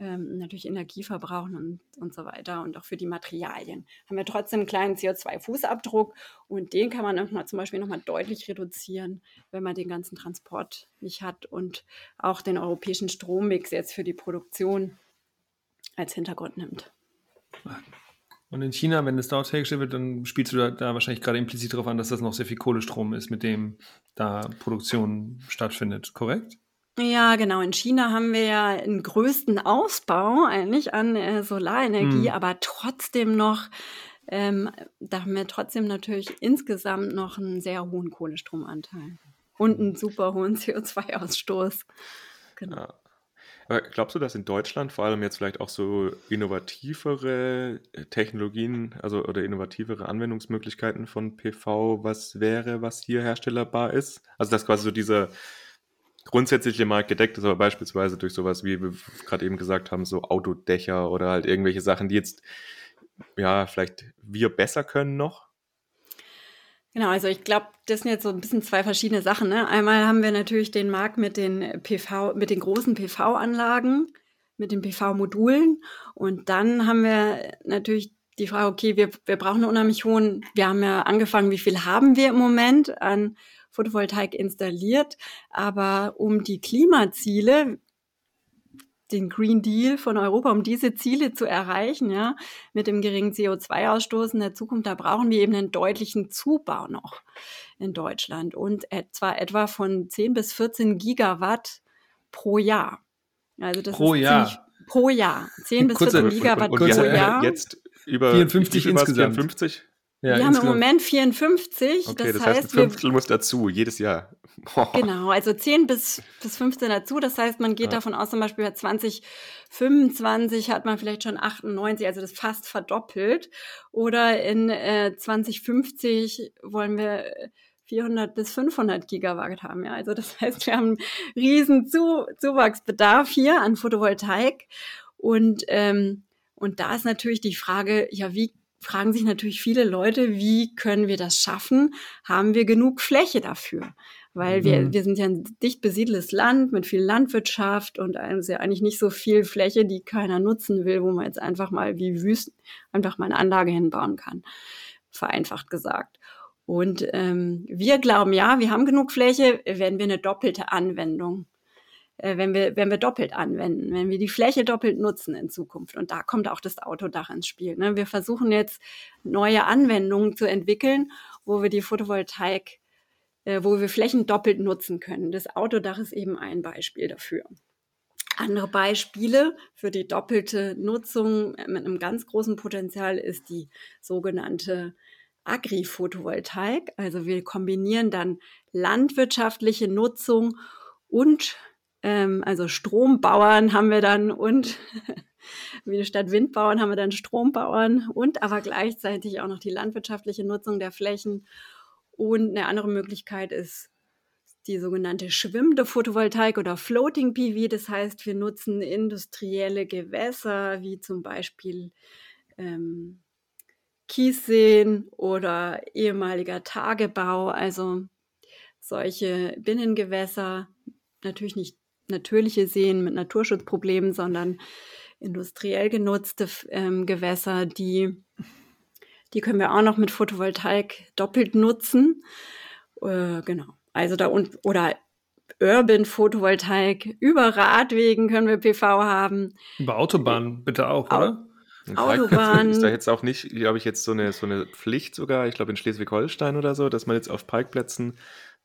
ähm, natürlich Energie verbrauchen und, und so weiter und auch für die Materialien. Haben wir trotzdem einen kleinen CO2-Fußabdruck und den kann man nochmal, zum Beispiel nochmal deutlich reduzieren, wenn man den ganzen Transport nicht hat und auch den europäischen Strommix jetzt für die Produktion als Hintergrund nimmt. Und in China, wenn es dort hergestellt wird, dann spielst du da, da, wahrscheinlich gerade implizit darauf an, dass das noch sehr viel Kohlestrom ist, mit dem da Produktion stattfindet, korrekt? Ja, genau. In China haben wir ja den größten Ausbau eigentlich an äh, Solarenergie, hm. aber trotzdem noch, ähm, da haben wir trotzdem natürlich insgesamt noch einen sehr hohen Kohlestromanteil und einen super hohen CO2-Ausstoß. Genau. Ja. Aber glaubst du, dass in Deutschland vor allem jetzt vielleicht auch so innovativere äh, Technologien, also oder innovativere Anwendungsmöglichkeiten von PV was wäre, was hier herstellbar ist? Also dass quasi so dieser grundsätzliche Markt gedeckt ist, aber beispielsweise durch sowas, wie wir gerade eben gesagt haben, so Autodächer oder halt irgendwelche Sachen, die jetzt ja vielleicht wir besser können noch? Genau, also ich glaube, das sind jetzt so ein bisschen zwei verschiedene Sachen. Ne? Einmal haben wir natürlich den Markt mit den PV, mit den großen PV-Anlagen, mit den PV-Modulen. Und dann haben wir natürlich die Frage, okay, wir, wir brauchen einen unheimlich hohen, wir haben ja angefangen, wie viel haben wir im Moment an Photovoltaik installiert? Aber um die Klimaziele, den Green Deal von Europa, um diese Ziele zu erreichen, ja, mit dem geringen CO2-Ausstoß in der Zukunft, da brauchen wir eben einen deutlichen Zubau noch in Deutschland und zwar etwa von 10 bis 14 Gigawatt pro Jahr. Also das pro ist Jahr. pro Jahr. 10 [laughs] bis 14 Gigawatt und, und, und pro Jahr. Jetzt über 54 insgesamt. 54? Ja, wir haben im Moment 54. Okay, das, das heißt, ein Fünftel muss dazu, jedes Jahr. Boah. [laughs] Genau, also 10 bis, bis 15 dazu. Das heißt, man geht ja. davon aus, zum Beispiel bei 2025 hat man vielleicht schon 98, also das fast verdoppelt. Oder in äh, 2050 wollen wir 400 bis 500 Gigawatt haben. Ja, also das [laughs] heißt, wir haben riesen Zu Zuwachsbedarf hier an Photovoltaik. Und, ähm, und da ist natürlich die Frage, ja, wie fragen sich natürlich viele Leute, wie können wir das schaffen? Haben wir genug Fläche dafür? Weil mhm. wir, wir sind ja ein dicht besiedeltes Land mit viel Landwirtschaft und also ja eigentlich nicht so viel Fläche, die keiner nutzen will, wo man jetzt einfach mal wie Wüsten einfach mal eine Anlage hinbauen kann. Vereinfacht gesagt. Und ähm, wir glauben, ja, wir haben genug Fläche, wenn wir eine doppelte Anwendung äh, wenn wir, wenn wir doppelt anwenden, wenn wir die Fläche doppelt nutzen in Zukunft. Und da kommt auch das Autodach ins Spiel. Ne? Wir versuchen jetzt neue Anwendungen zu entwickeln, wo wir die Photovoltaik, äh, wo wir Flächen doppelt nutzen können. Das Autodach ist eben ein Beispiel dafür. Andere Beispiele für die doppelte Nutzung mit einem ganz großen Potenzial ist die sogenannte Agri-Photovoltaik. Also wir kombinieren dann landwirtschaftliche Nutzung und ähm, also Strombauern haben wir dann und [laughs] wie statt Windbauern haben wir dann Strombauern und aber gleichzeitig auch noch die landwirtschaftliche Nutzung der Flächen. Und eine andere Möglichkeit ist die sogenannte schwimmende Photovoltaik oder Floating PV. Das heißt, wir nutzen industrielle Gewässer wie zum Beispiel ähm, Kiesseen oder ehemaliger Tagebau, also solche Binnengewässer, natürlich nicht natürliche Seen mit Naturschutzproblemen, sondern industriell genutzte ähm, Gewässer, die, die können wir auch noch mit Photovoltaik doppelt nutzen. Äh, genau. Also da und oder Urban Photovoltaik über Radwegen können wir PV haben. Über Autobahnen bitte auch, oder? [laughs] Autobahn. Ist da jetzt auch nicht, glaube ich, jetzt so eine, so eine Pflicht sogar, ich glaube in Schleswig-Holstein oder so, dass man jetzt auf Parkplätzen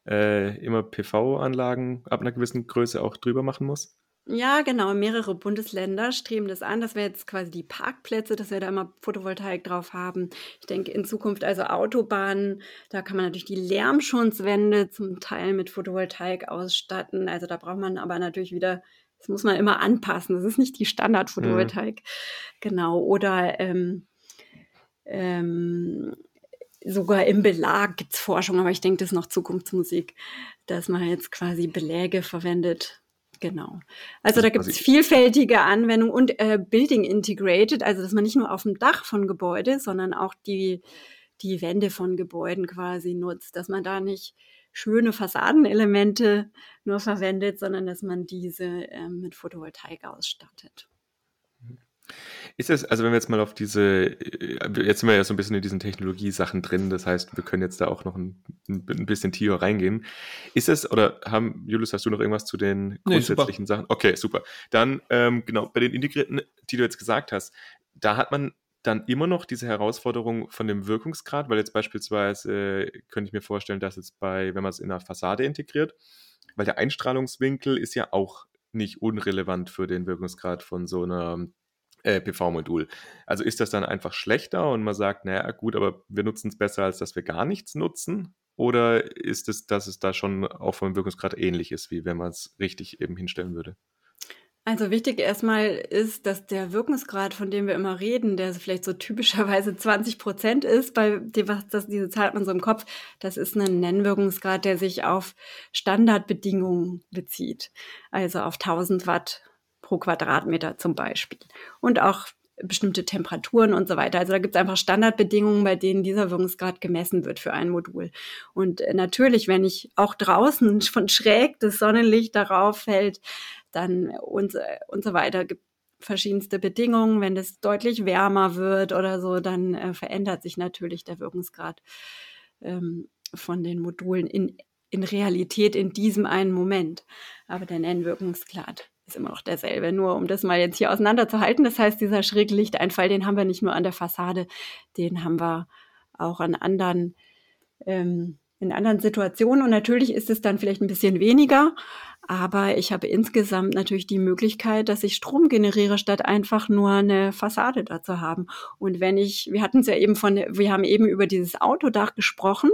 äh, immer PV-Anlagen ab einer gewissen Größe auch drüber machen muss? Ja, genau. Mehrere Bundesländer streben das an. Das wäre jetzt quasi die Parkplätze, dass wir da immer Photovoltaik drauf haben. Ich denke in Zukunft also Autobahnen, da kann man natürlich die Lärmschutzwände zum Teil mit Photovoltaik ausstatten. Also da braucht man aber natürlich wieder das muss man immer anpassen. Das ist nicht die Standard-Photovoltaik. Mhm. Genau. Oder ähm, ähm, sogar im Belag gibt es Forschung, aber ich denke, das ist noch Zukunftsmusik, dass man jetzt quasi Beläge verwendet. Genau. Also da gibt es vielfältige Anwendungen und äh, Building Integrated, also dass man nicht nur auf dem Dach von Gebäude, sondern auch die, die Wände von Gebäuden quasi nutzt, dass man da nicht schöne Fassadenelemente nur verwendet, sondern dass man diese ähm, mit Photovoltaik ausstattet. Ist es, also wenn wir jetzt mal auf diese, äh, jetzt sind wir ja so ein bisschen in diesen Technologiesachen drin, das heißt, wir können jetzt da auch noch ein, ein bisschen tiefer reingehen. Ist es, oder haben, Julius, hast du noch irgendwas zu den grundsätzlichen nee, Sachen? Okay, super. Dann, ähm, genau, bei den integrierten, die du jetzt gesagt hast, da hat man dann immer noch diese Herausforderung von dem Wirkungsgrad, weil jetzt beispielsweise äh, könnte ich mir vorstellen, dass jetzt bei, wenn man es in einer Fassade integriert, weil der Einstrahlungswinkel ist ja auch nicht unrelevant für den Wirkungsgrad von so einer äh, PV-Modul. Also ist das dann einfach schlechter und man sagt, naja, gut, aber wir nutzen es besser, als dass wir gar nichts nutzen? Oder ist es, dass es da schon auch vom Wirkungsgrad ähnlich ist, wie wenn man es richtig eben hinstellen würde? Also wichtig erstmal ist, dass der Wirkungsgrad, von dem wir immer reden, der vielleicht so typischerweise 20 Prozent ist, bei dem, was das, diese Zahl hat man so im Kopf, das ist ein Nennwirkungsgrad, der sich auf Standardbedingungen bezieht. Also auf 1000 Watt pro Quadratmeter zum Beispiel. Und auch bestimmte Temperaturen und so weiter. Also da gibt es einfach Standardbedingungen, bei denen dieser Wirkungsgrad gemessen wird für ein Modul. Und äh, natürlich, wenn ich auch draußen [laughs] von schräg das Sonnenlicht darauf fällt, dann und, und so weiter gibt verschiedenste Bedingungen. Wenn es deutlich wärmer wird oder so, dann äh, verändert sich natürlich der Wirkungsgrad ähm, von den Modulen in, in Realität in diesem einen Moment. Aber der Nennwirkungsgrad ist immer noch derselbe. Nur um das mal jetzt hier auseinanderzuhalten. Das heißt, dieser schräge Lichteinfall, den haben wir nicht nur an der Fassade, den haben wir auch an anderen, ähm, in anderen Situationen. Und natürlich ist es dann vielleicht ein bisschen weniger. Aber ich habe insgesamt natürlich die Möglichkeit, dass ich Strom generiere, statt einfach nur eine Fassade dazu haben. Und wenn ich, wir hatten es ja eben von, wir haben eben über dieses Autodach gesprochen.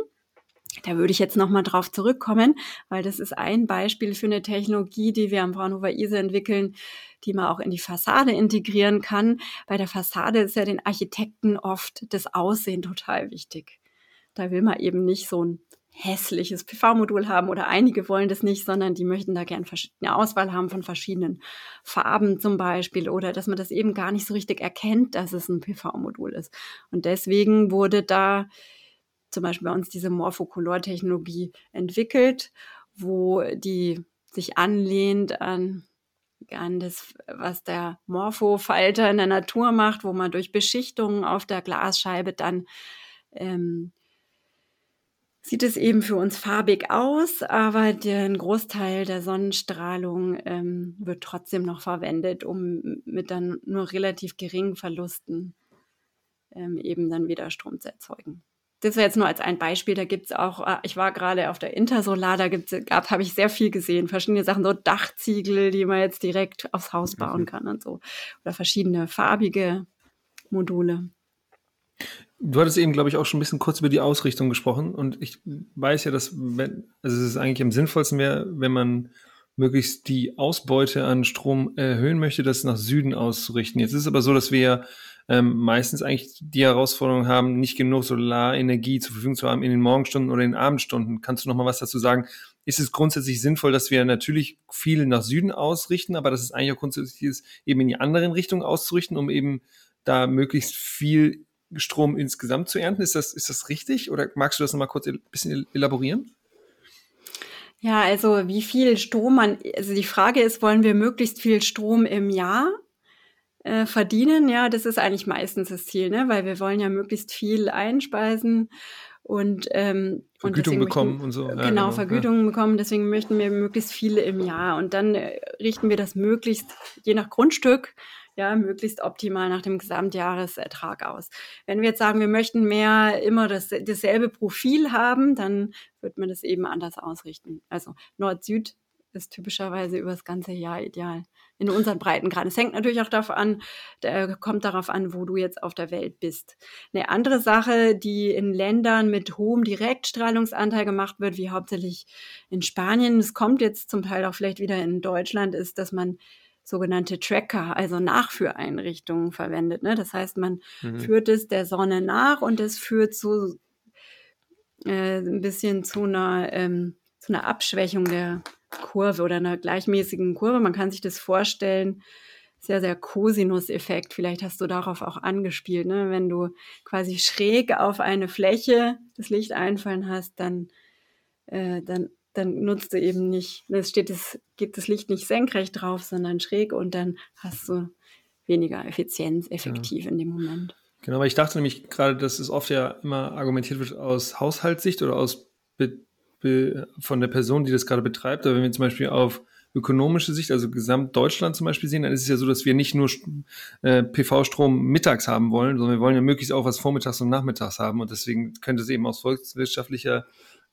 Da würde ich jetzt nochmal drauf zurückkommen, weil das ist ein Beispiel für eine Technologie, die wir am Fraunhofer ISE entwickeln, die man auch in die Fassade integrieren kann. Bei der Fassade ist ja den Architekten oft das Aussehen total wichtig. Da will man eben nicht so ein hässliches PV-Modul haben oder einige wollen das nicht, sondern die möchten da gern eine Auswahl haben von verschiedenen Farben zum Beispiel oder dass man das eben gar nicht so richtig erkennt, dass es ein PV-Modul ist. Und deswegen wurde da zum Beispiel bei uns diese Morphocolor-Technologie entwickelt, wo die sich anlehnt an an das, was der Morphofalter in der Natur macht, wo man durch Beschichtungen auf der Glasscheibe dann ähm, sieht es eben für uns farbig aus, aber der Großteil der Sonnenstrahlung ähm, wird trotzdem noch verwendet, um mit dann nur relativ geringen Verlusten ähm, eben dann wieder Strom zu erzeugen. Das wäre jetzt nur als ein Beispiel. Da gibt's auch, äh, ich war gerade auf der Intersolar, da gibt's, gab, habe ich sehr viel gesehen. Verschiedene Sachen, so Dachziegel, die man jetzt direkt aufs Haus bauen mhm. kann und so. Oder verschiedene farbige Module. Du hattest eben, glaube ich, auch schon ein bisschen kurz über die Ausrichtung gesprochen. Und ich weiß ja, dass, wenn, also es ist eigentlich am sinnvollsten wäre, wenn man möglichst die Ausbeute an Strom erhöhen möchte, das nach Süden auszurichten. Jetzt ist es aber so, dass wir ja ähm, meistens eigentlich die Herausforderung haben, nicht genug Solarenergie zur Verfügung zu haben in den Morgenstunden oder in den Abendstunden. Kannst du noch mal was dazu sagen? Ist es grundsätzlich sinnvoll, dass wir natürlich viel nach Süden ausrichten, aber dass es eigentlich auch grundsätzlich ist, eben in die anderen Richtungen auszurichten, um eben da möglichst viel Strom insgesamt zu ernten? Ist das, ist das richtig? Oder magst du das noch mal kurz ein bisschen elaborieren? Ja, also wie viel Strom man, also die Frage ist, wollen wir möglichst viel Strom im Jahr äh, verdienen? Ja, das ist eigentlich meistens das Ziel, ne? weil wir wollen ja möglichst viel einspeisen und ähm, Vergütung und bekommen möchten, und so. Ja, genau, genau, Vergütung ja. bekommen. Deswegen möchten wir möglichst viele im Jahr und dann äh, richten wir das möglichst je nach Grundstück ja, möglichst optimal nach dem Gesamtjahresertrag aus. Wenn wir jetzt sagen, wir möchten mehr immer das, dasselbe Profil haben, dann wird man das eben anders ausrichten. Also Nord-Süd ist typischerweise über das ganze Jahr ideal. In unseren Breitengraden. Es hängt natürlich auch darauf an, der, kommt darauf an, wo du jetzt auf der Welt bist. Eine andere Sache, die in Ländern mit hohem Direktstrahlungsanteil gemacht wird, wie hauptsächlich in Spanien, es kommt jetzt zum Teil auch vielleicht wieder in Deutschland, ist, dass man sogenannte Tracker, also Nachführeinrichtungen verwendet. Ne? Das heißt, man mhm. führt es der Sonne nach und es führt zu äh, ein bisschen zu einer, ähm, zu einer Abschwächung der Kurve oder einer gleichmäßigen Kurve. Man kann sich das vorstellen, sehr, sehr Cosinus-Effekt. Vielleicht hast du darauf auch angespielt. Ne? Wenn du quasi schräg auf eine Fläche das Licht einfallen hast, dann, äh, dann dann nutzt du eben nicht, es steht es, geht das Licht nicht senkrecht drauf, sondern schräg und dann hast du weniger Effizienz effektiv ja. in dem Moment. Genau, weil ich dachte nämlich gerade, dass es oft ja immer argumentiert wird aus Haushaltssicht oder aus be, von der Person, die das gerade betreibt. Aber wenn wir zum Beispiel auf ökonomische Sicht, also Gesamtdeutschland zum Beispiel sehen, dann ist es ja so, dass wir nicht nur äh, PV-Strom mittags haben wollen, sondern wir wollen ja möglichst auch was vormittags und nachmittags haben. Und deswegen könnte es eben aus volkswirtschaftlicher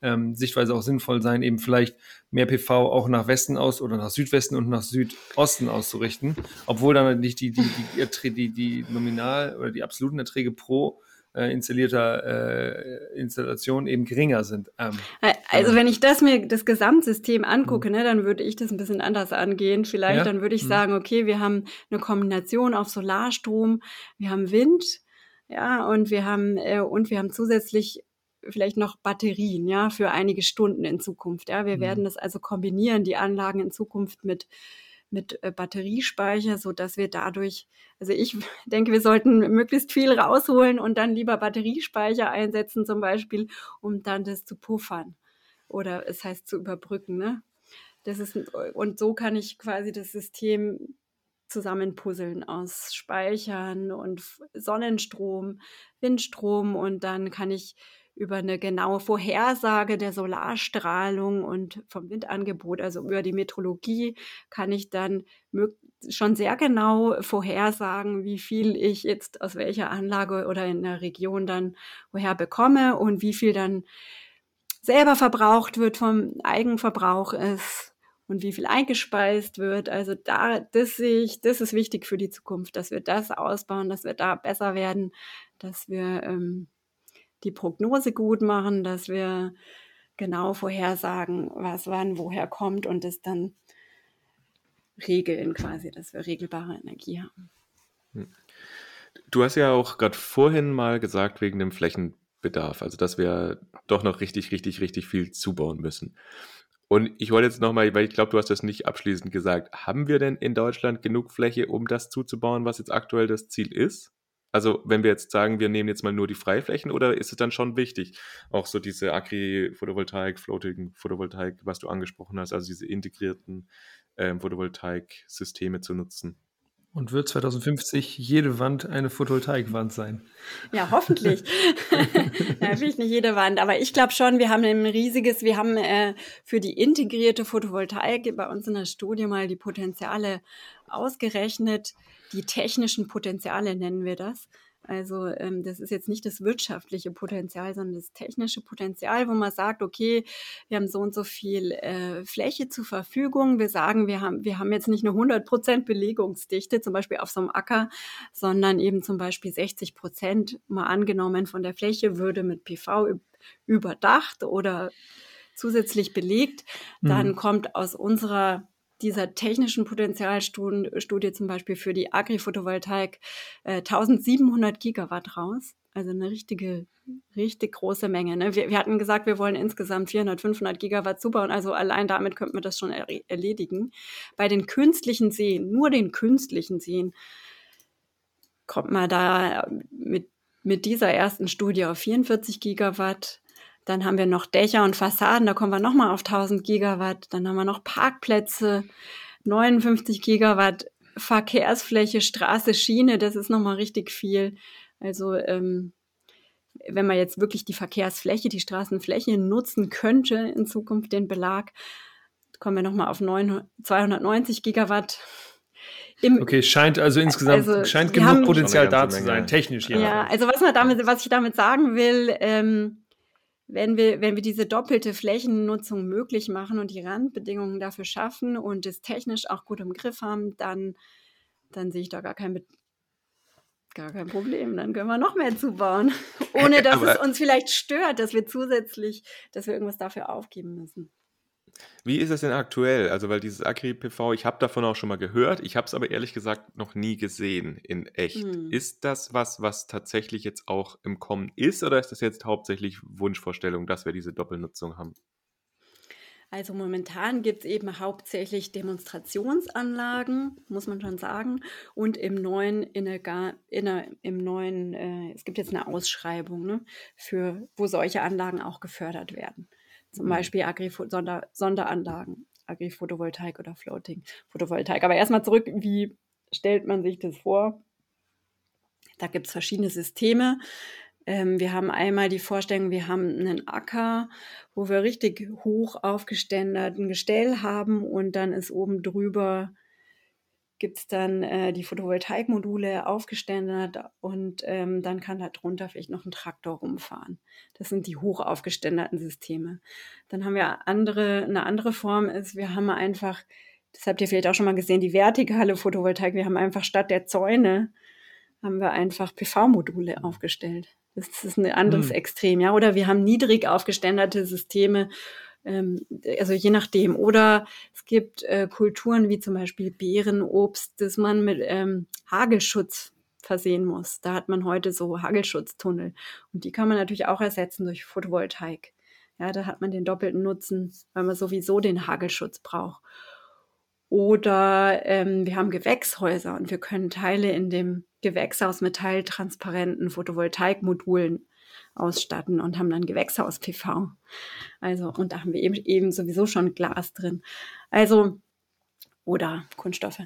ähm, Sichtweise auch sinnvoll sein, eben vielleicht mehr PV auch nach Westen aus oder nach Südwesten und nach Südosten auszurichten, obwohl dann nicht die, die, die, die, die Nominal- oder die absoluten Erträge pro äh, installierter äh, Installation eben geringer sind. Ähm, also wenn ich das mir das Gesamtsystem angucke, mhm. ne, dann würde ich das ein bisschen anders angehen. Vielleicht ja? dann würde ich mhm. sagen, okay, wir haben eine Kombination auf Solarstrom, wir haben Wind, ja, und wir haben äh, und wir haben zusätzlich vielleicht noch Batterien, ja, für einige Stunden in Zukunft. Ja, wir mhm. werden das also kombinieren, die Anlagen in Zukunft mit mit äh, Batteriespeicher, so dass wir dadurch, also ich [laughs] denke, wir sollten möglichst viel rausholen und dann lieber Batteriespeicher einsetzen zum Beispiel, um dann das zu puffern oder es heißt zu überbrücken. Ne? Das ist und so kann ich quasi das System zusammenpuzzeln aus Speichern und Sonnenstrom, Windstrom und dann kann ich über eine genaue Vorhersage der Solarstrahlung und vom Windangebot, also über die Metrologie, kann ich dann schon sehr genau vorhersagen, wie viel ich jetzt aus welcher Anlage oder in der Region dann woher bekomme und wie viel dann selber verbraucht wird vom Eigenverbrauch ist und wie viel eingespeist wird. Also da, das sehe ich, das ist wichtig für die Zukunft, dass wir das ausbauen, dass wir da besser werden, dass wir ähm, die Prognose gut machen, dass wir genau vorhersagen, was wann woher kommt und es dann regeln quasi, dass wir regelbare Energie haben. Hm. Du hast ja auch gerade vorhin mal gesagt, wegen dem Flächenbedarf, also dass wir doch noch richtig, richtig, richtig viel zubauen müssen. Und ich wollte jetzt nochmal, weil ich glaube, du hast das nicht abschließend gesagt, haben wir denn in Deutschland genug Fläche, um das zuzubauen, was jetzt aktuell das Ziel ist? Also, wenn wir jetzt sagen, wir nehmen jetzt mal nur die Freiflächen oder ist es dann schon wichtig, auch so diese Agri-Photovoltaik, Floating Photovoltaik, was du angesprochen hast, also diese integrierten ähm, Photovoltaik-Systeme zu nutzen? Und wird 2050 jede Wand eine Photovoltaikwand sein? Ja, hoffentlich. [laughs] Natürlich nicht jede Wand, aber ich glaube schon, wir haben ein riesiges, wir haben äh, für die integrierte Photovoltaik bei uns in der Studie mal die Potenziale ausgerechnet. Die technischen Potenziale nennen wir das. Also ähm, das ist jetzt nicht das wirtschaftliche Potenzial, sondern das technische Potenzial, wo man sagt, okay, wir haben so und so viel äh, Fläche zur Verfügung. Wir sagen, wir haben, wir haben jetzt nicht eine 100% Belegungsdichte, zum Beispiel auf so einem Acker, sondern eben zum Beispiel 60 Prozent mal angenommen von der Fläche würde mit PV überdacht oder zusätzlich belegt. Dann mhm. kommt aus unserer dieser technischen Potenzialstudie zum Beispiel für die Agri-Photovoltaik äh, 1700 Gigawatt raus. Also eine richtige, richtig große Menge. Ne? Wir, wir, hatten gesagt, wir wollen insgesamt 400, 500 Gigawatt zubauen. Also allein damit könnten wir das schon er erledigen. Bei den künstlichen Seen, nur den künstlichen Seen, kommt man da mit, mit dieser ersten Studie auf 44 Gigawatt. Dann haben wir noch Dächer und Fassaden, da kommen wir nochmal auf 1000 Gigawatt. Dann haben wir noch Parkplätze, 59 Gigawatt, Verkehrsfläche, Straße, Schiene, das ist nochmal richtig viel. Also ähm, wenn man jetzt wirklich die Verkehrsfläche, die Straßenfläche nutzen könnte in Zukunft den Belag, kommen wir nochmal auf 9, 290 Gigawatt. Im, okay, scheint also insgesamt also, scheint genug haben, Potenzial da zu sein, technisch. Ja, also was man damit, was ich damit sagen will, ähm, wenn wir, wenn wir diese doppelte Flächennutzung möglich machen und die Randbedingungen dafür schaffen und es technisch auch gut im Griff haben, dann, dann sehe ich da gar kein, gar kein Problem. Dann können wir noch mehr zubauen, [laughs] ohne dass es uns vielleicht stört, dass wir zusätzlich, dass wir irgendwas dafür aufgeben müssen. Wie ist es denn aktuell? Also, weil dieses Agri-PV, ich habe davon auch schon mal gehört, ich habe es aber ehrlich gesagt noch nie gesehen in echt. Mhm. Ist das was, was tatsächlich jetzt auch im Kommen ist oder ist das jetzt hauptsächlich Wunschvorstellung, dass wir diese Doppelnutzung haben? Also momentan gibt es eben hauptsächlich Demonstrationsanlagen, muss man schon sagen. Und im neuen, in der, in der, im neuen, äh, es gibt jetzt eine Ausschreibung, ne, für, wo solche Anlagen auch gefördert werden zum mhm. Beispiel Agri Sonder Sonderanlagen, Agri-Photovoltaik oder Floating Photovoltaik. Aber erstmal zurück, wie stellt man sich das vor? Da gibt es verschiedene Systeme. Ähm, wir haben einmal die Vorstellung, wir haben einen Acker, wo wir richtig hoch aufgeständert ein Gestell haben und dann ist oben drüber gibt es dann äh, die Photovoltaikmodule aufgeständert und ähm, dann kann da drunter vielleicht noch ein Traktor rumfahren. Das sind die hoch aufgeständerten Systeme. Dann haben wir andere, eine andere Form ist, wir haben einfach, das habt ihr vielleicht auch schon mal gesehen, die vertikale Photovoltaik. Wir haben einfach statt der Zäune haben wir einfach PV-Module aufgestellt. Das ist ein anderes mhm. Extrem, ja. Oder wir haben niedrig aufgeständerte Systeme, also je nachdem. Oder es gibt äh, Kulturen wie zum Beispiel Beerenobst, das man mit ähm, Hagelschutz versehen muss. Da hat man heute so Hagelschutztunnel. Und die kann man natürlich auch ersetzen durch Photovoltaik. Ja, da hat man den doppelten Nutzen, weil man sowieso den Hagelschutz braucht. Oder ähm, wir haben Gewächshäuser und wir können Teile in dem Gewächshaus mit teiltransparenten Photovoltaikmodulen ausstatten und haben dann Gewächshaus-PV. Also, und da haben wir eben, eben sowieso schon Glas drin. Also, oder Kunststoffe.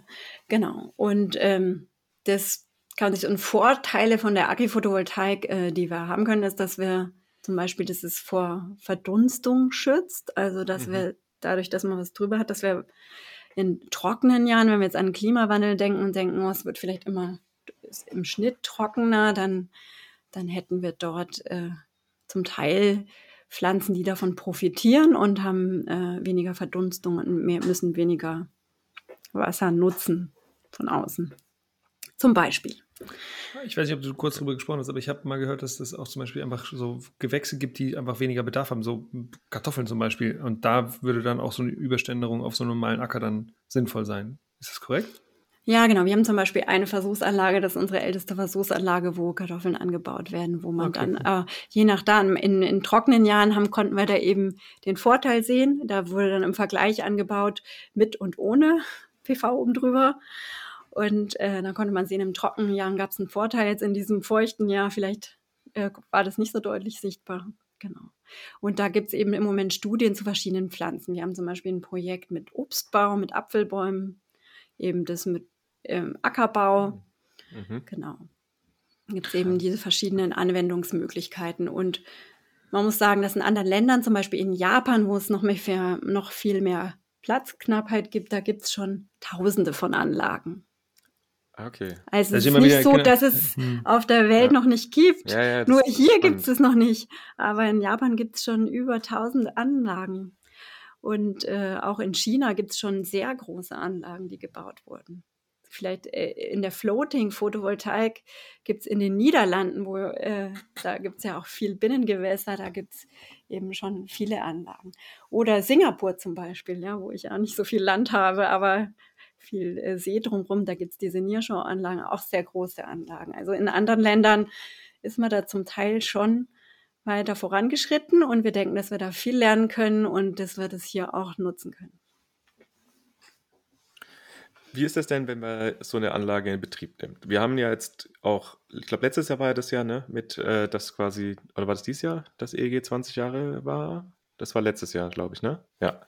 Genau. Und ähm, das kann sich und Vorteile von der Agri-Photovoltaik, äh, die wir haben können, ist, dass wir zum Beispiel, dass es vor Verdunstung schützt. Also, dass mhm. wir dadurch, dass man was drüber hat, dass wir in trockenen Jahren, wenn wir jetzt an den Klimawandel denken und denken, oh, es wird vielleicht immer im Schnitt trockener, dann dann hätten wir dort äh, zum Teil Pflanzen, die davon profitieren und haben äh, weniger Verdunstung und mehr, müssen weniger Wasser nutzen von außen. Zum Beispiel. Ich weiß nicht, ob du kurz darüber gesprochen hast, aber ich habe mal gehört, dass es auch zum Beispiel einfach so Gewächse gibt, die einfach weniger Bedarf haben, so Kartoffeln zum Beispiel. Und da würde dann auch so eine Überständerung auf so einem normalen Acker dann sinnvoll sein. Ist das korrekt? Ja, genau. Wir haben zum Beispiel eine Versuchsanlage, das ist unsere älteste Versuchsanlage, wo Kartoffeln angebaut werden, wo man okay. dann, äh, je nach da, in, in trockenen Jahren haben, konnten wir da eben den Vorteil sehen. Da wurde dann im Vergleich angebaut mit und ohne PV oben drüber. Und äh, dann konnte man sehen, im trockenen Jahr gab es einen Vorteil. Jetzt in diesem feuchten Jahr vielleicht äh, war das nicht so deutlich sichtbar. Genau. Und da gibt es eben im Moment Studien zu verschiedenen Pflanzen. Wir haben zum Beispiel ein Projekt mit Obstbau, mit Apfelbäumen, eben das mit ähm, Ackerbau. Mhm. Genau. Gibt es eben diese verschiedenen Anwendungsmöglichkeiten. Und man muss sagen, dass in anderen Ländern, zum Beispiel in Japan, wo es noch, mehr, noch viel mehr Platzknappheit gibt, da gibt es schon Tausende von Anlagen. Okay. Also es ist nicht so, dass es hm. auf der Welt ja. noch nicht gibt. Ja, ja, Nur hier gibt es noch nicht. Aber in Japan gibt es schon über 1000 Anlagen. Und äh, auch in China gibt es schon sehr große Anlagen, die gebaut wurden. Vielleicht äh, in der Floating Photovoltaik gibt es in den Niederlanden, wo äh, da gibt es ja auch viel Binnengewässer, da gibt es eben schon viele Anlagen. Oder Singapur zum Beispiel, ja, wo ich auch nicht so viel Land habe, aber viel äh, See drumherum. Da gibt es diese Nearshore-Anlagen, auch sehr große Anlagen. Also in anderen Ländern ist man da zum Teil schon weiter vorangeschritten und wir denken, dass wir da viel lernen können und dass wir das hier auch nutzen können. Wie ist das denn, wenn man so eine Anlage in Betrieb nimmt? Wir haben ja jetzt auch, ich glaube, letztes Jahr war ja das Jahr, ne, mit äh, das quasi, oder war das dieses Jahr, das EEG 20 Jahre war? Das war letztes Jahr, glaube ich, ne? Ja.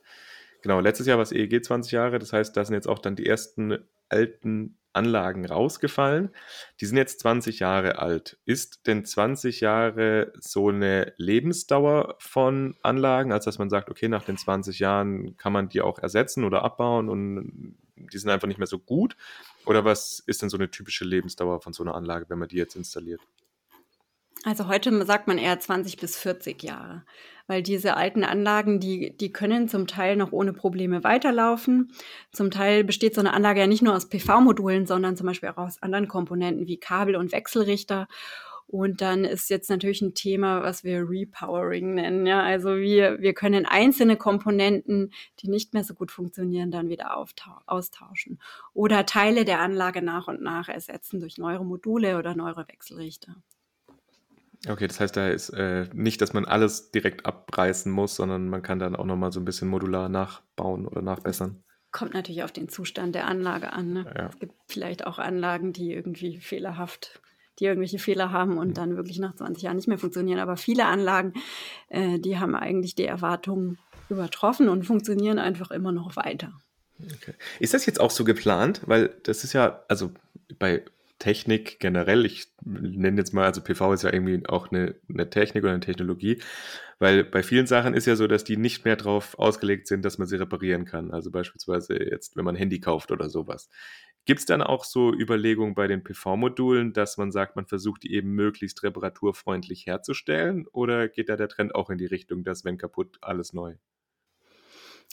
Genau, letztes Jahr war es EEG 20 Jahre, das heißt, da sind jetzt auch dann die ersten alten Anlagen rausgefallen. Die sind jetzt 20 Jahre alt. Ist denn 20 Jahre so eine Lebensdauer von Anlagen, als dass man sagt, okay, nach den 20 Jahren kann man die auch ersetzen oder abbauen und die sind einfach nicht mehr so gut? Oder was ist denn so eine typische Lebensdauer von so einer Anlage, wenn man die jetzt installiert? Also heute sagt man eher 20 bis 40 Jahre, weil diese alten Anlagen, die, die können zum Teil noch ohne Probleme weiterlaufen. Zum Teil besteht so eine Anlage ja nicht nur aus PV-Modulen, sondern zum Beispiel auch aus anderen Komponenten wie Kabel und Wechselrichter. Und dann ist jetzt natürlich ein Thema, was wir Repowering nennen. Ja, also wir, wir können einzelne Komponenten, die nicht mehr so gut funktionieren, dann wieder austauschen. Oder Teile der Anlage nach und nach ersetzen durch neuere Module oder neuere Wechselrichter. Okay, das heißt, da ist äh, nicht, dass man alles direkt abreißen muss, sondern man kann dann auch nochmal so ein bisschen modular nachbauen oder nachbessern. Kommt natürlich auf den Zustand der Anlage an. Ne? Ja. Es gibt vielleicht auch Anlagen, die irgendwie fehlerhaft, die irgendwelche Fehler haben und mhm. dann wirklich nach 20 Jahren nicht mehr funktionieren. Aber viele Anlagen, äh, die haben eigentlich die Erwartungen übertroffen und funktionieren einfach immer noch weiter. Okay. Ist das jetzt auch so geplant? Weil das ist ja, also bei Technik generell, ich nenne jetzt mal, also PV ist ja irgendwie auch eine, eine Technik oder eine Technologie, weil bei vielen Sachen ist ja so, dass die nicht mehr darauf ausgelegt sind, dass man sie reparieren kann. Also beispielsweise jetzt, wenn man ein Handy kauft oder sowas. Gibt es dann auch so Überlegungen bei den PV-Modulen, dass man sagt, man versucht die eben möglichst reparaturfreundlich herzustellen? Oder geht da der Trend auch in die Richtung, dass wenn kaputt, alles neu?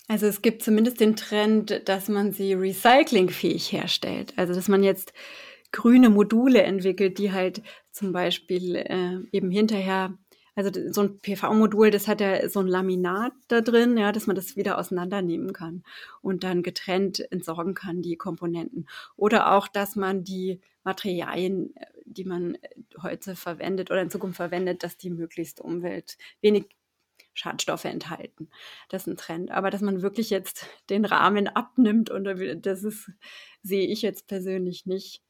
Also es gibt zumindest den Trend, dass man sie recyclingfähig herstellt. Also dass man jetzt grüne Module entwickelt, die halt zum Beispiel äh, eben hinterher, also so ein PV-Modul, das hat ja so ein Laminat da drin, ja, dass man das wieder auseinandernehmen kann und dann getrennt entsorgen kann, die Komponenten. Oder auch, dass man die Materialien, die man heute verwendet oder in Zukunft verwendet, dass die möglichst umwelt wenig Schadstoffe enthalten. Das ist ein Trend. Aber dass man wirklich jetzt den Rahmen abnimmt und das ist, sehe ich jetzt persönlich nicht.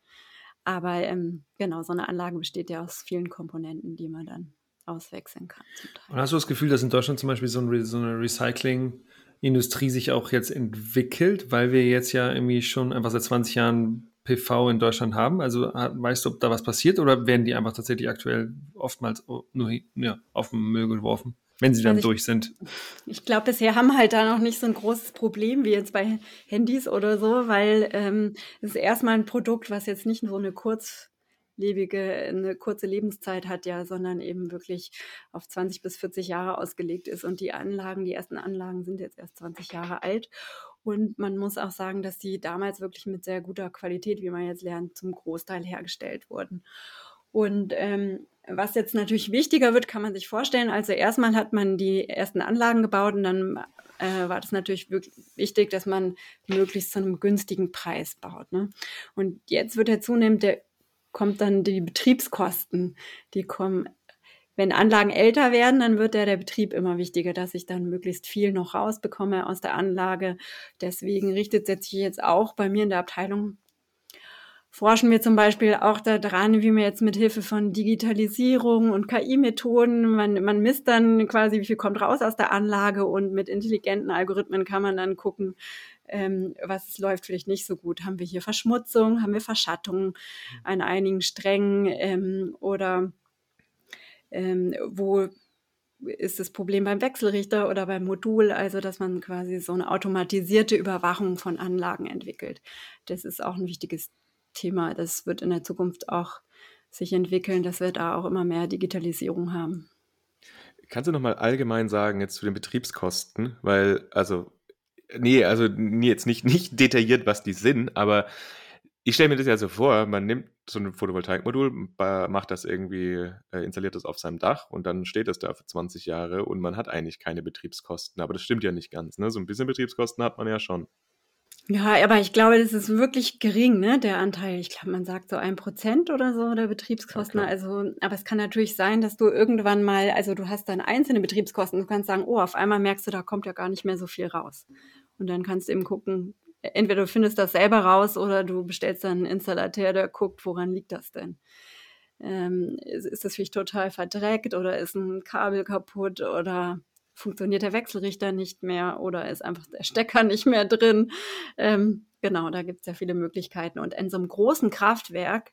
Aber ähm, genau, so eine Anlage besteht ja aus vielen Komponenten, die man dann auswechseln kann. Und hast du das Gefühl, dass in Deutschland zum Beispiel so, ein, so eine Recycling-Industrie sich auch jetzt entwickelt, weil wir jetzt ja irgendwie schon einfach seit 20 Jahren PV in Deutschland haben? Also weißt du, ob da was passiert oder werden die einfach tatsächlich aktuell oftmals nur ja, auf den Müll geworfen? wenn sie dann also ich, durch sind. Ich glaube, bisher haben halt da noch nicht so ein großes Problem wie jetzt bei Handys oder so, weil ähm, es ist erstmal ein Produkt, was jetzt nicht so eine kurzlebige, eine kurze Lebenszeit hat, ja, sondern eben wirklich auf 20 bis 40 Jahre ausgelegt ist. Und die Anlagen, die ersten Anlagen sind jetzt erst 20 Jahre alt. Und man muss auch sagen, dass die damals wirklich mit sehr guter Qualität, wie man jetzt lernt, zum Großteil hergestellt wurden. Und ähm, was jetzt natürlich wichtiger wird, kann man sich vorstellen. Also erstmal hat man die ersten Anlagen gebaut und dann äh, war das natürlich wirklich wichtig, dass man möglichst zu einem günstigen Preis baut. Ne? Und jetzt wird ja zunehmend, der, kommt dann die Betriebskosten, die kommen wenn Anlagen älter werden, dann wird ja der Betrieb immer wichtiger, dass ich dann möglichst viel noch rausbekomme aus der Anlage. Deswegen richtet sich jetzt auch bei mir in der Abteilung forschen wir zum Beispiel auch daran, wie man jetzt mit Hilfe von Digitalisierung und KI-Methoden, man, man misst dann quasi, wie viel kommt raus aus der Anlage und mit intelligenten Algorithmen kann man dann gucken, ähm, was läuft vielleicht nicht so gut. Haben wir hier Verschmutzung, haben wir Verschattung an einigen Strängen ähm, oder ähm, wo ist das Problem beim Wechselrichter oder beim Modul, also dass man quasi so eine automatisierte Überwachung von Anlagen entwickelt. Das ist auch ein wichtiges Thema. Das wird in der Zukunft auch sich entwickeln, dass wir da auch immer mehr Digitalisierung haben. Kannst du noch mal allgemein sagen jetzt zu den Betriebskosten, weil also nee, also nee, jetzt nicht [laughs] nicht detailliert, was die sind, aber ich stelle mir das ja so vor, man nimmt so ein Photovoltaikmodul, macht das irgendwie, äh, installiert das auf seinem Dach und dann steht das da für 20 Jahre und man hat eigentlich keine Betriebskosten. Aber das stimmt ja nicht ganz. Ne? So ein bisschen Betriebskosten hat man ja schon. Ja, aber ich glaube, das ist wirklich gering, ne, der Anteil. Ich glaube, man sagt so ein Prozent oder so der Betriebskosten. Okay. Also, aber es kann natürlich sein, dass du irgendwann mal, also du hast dann einzelne Betriebskosten. Du kannst sagen, oh, auf einmal merkst du, da kommt ja gar nicht mehr so viel raus. Und dann kannst du eben gucken, entweder du findest das selber raus oder du bestellst dann einen Installateur, der guckt, woran liegt das denn? Ähm, ist, ist das vielleicht total verdreckt oder ist ein Kabel kaputt oder funktioniert der Wechselrichter nicht mehr oder ist einfach der Stecker nicht mehr drin? Ähm, genau, da gibt es ja viele Möglichkeiten. Und in so einem großen Kraftwerk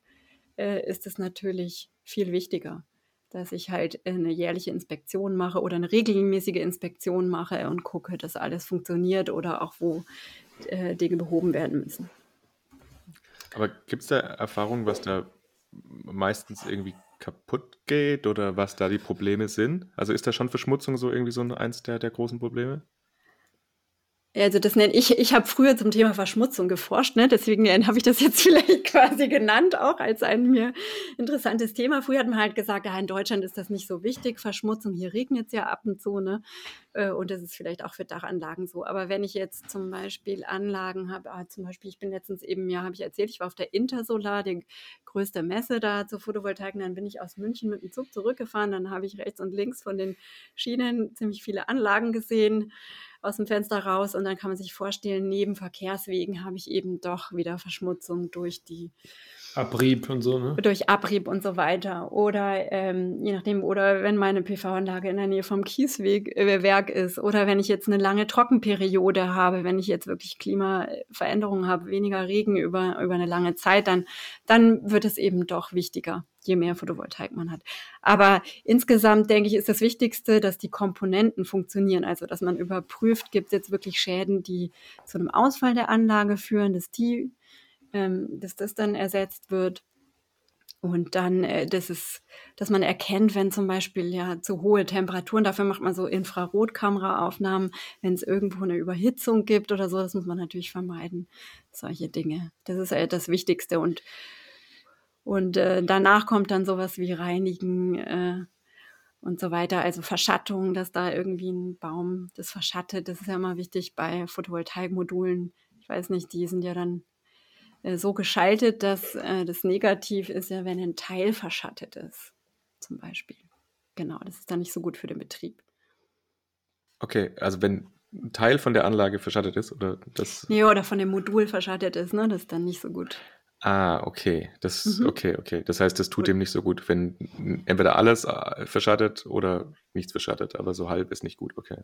äh, ist es natürlich viel wichtiger dass ich halt eine jährliche Inspektion mache oder eine regelmäßige Inspektion mache und gucke, dass alles funktioniert oder auch wo äh, Dinge behoben werden müssen. Aber gibt es da Erfahrungen, was da meistens irgendwie kaputt geht oder was da die Probleme sind? Also ist da schon Verschmutzung so irgendwie so eins der, der großen Probleme? Also das nenne ich, ich habe früher zum Thema Verschmutzung geforscht, ne? deswegen habe ich das jetzt [laughs] vielleicht quasi genannt, auch als ein mir interessantes Thema. Früher hat man halt gesagt, ja, in Deutschland ist das nicht so wichtig, Verschmutzung, hier regnet es ja ab und zu, ne? Äh, und das ist vielleicht auch für Dachanlagen so. Aber wenn ich jetzt zum Beispiel Anlagen habe, ah, zum Beispiel, ich bin letztens eben, ja, habe ich erzählt, ich war auf der Intersolar, die größte Messe da zur Photovoltaik, dann bin ich aus München mit dem Zug zurückgefahren, dann habe ich rechts und links von den Schienen ziemlich viele Anlagen gesehen aus dem Fenster raus und dann kann man sich vorstellen, neben Verkehrswegen habe ich eben doch wieder Verschmutzung durch die Abrieb und so, ne? Durch Abrieb und so weiter. Oder ähm, je nachdem, oder wenn meine PV-Anlage in der Nähe vom Kiesweg äh, Werk ist, oder wenn ich jetzt eine lange Trockenperiode habe, wenn ich jetzt wirklich Klimaveränderungen habe, weniger Regen über, über eine lange Zeit, dann, dann wird es eben doch wichtiger, je mehr Photovoltaik man hat. Aber insgesamt denke ich, ist das Wichtigste, dass die Komponenten funktionieren. Also, dass man überprüft, gibt es jetzt wirklich Schäden, die zu einem Ausfall der Anlage führen, dass die ähm, dass das dann ersetzt wird. Und dann, äh, das ist, dass man erkennt, wenn zum Beispiel ja zu hohe Temperaturen, dafür macht man so Infrarotkameraaufnahmen, wenn es irgendwo eine Überhitzung gibt oder so, das muss man natürlich vermeiden, solche Dinge. Das ist äh, das Wichtigste. Und, und äh, danach kommt dann sowas wie Reinigen äh, und so weiter, also Verschattung, dass da irgendwie ein Baum das verschattet. Das ist ja immer wichtig bei Photovoltaikmodulen. Ich weiß nicht, die sind ja dann äh, so geschaltet, dass äh, das Negativ ist ja, wenn ein Teil verschattet ist, zum Beispiel. Genau, das ist dann nicht so gut für den Betrieb. Okay, also wenn ein Teil von der Anlage verschattet ist oder das. Nee, oder von dem Modul verschattet ist, ne? Das ist dann nicht so gut. Ah, okay. Das, mhm. okay, okay. Das heißt, das tut dem nicht so gut, wenn entweder alles äh, verschattet oder nichts verschattet, aber so halb ist nicht gut, okay.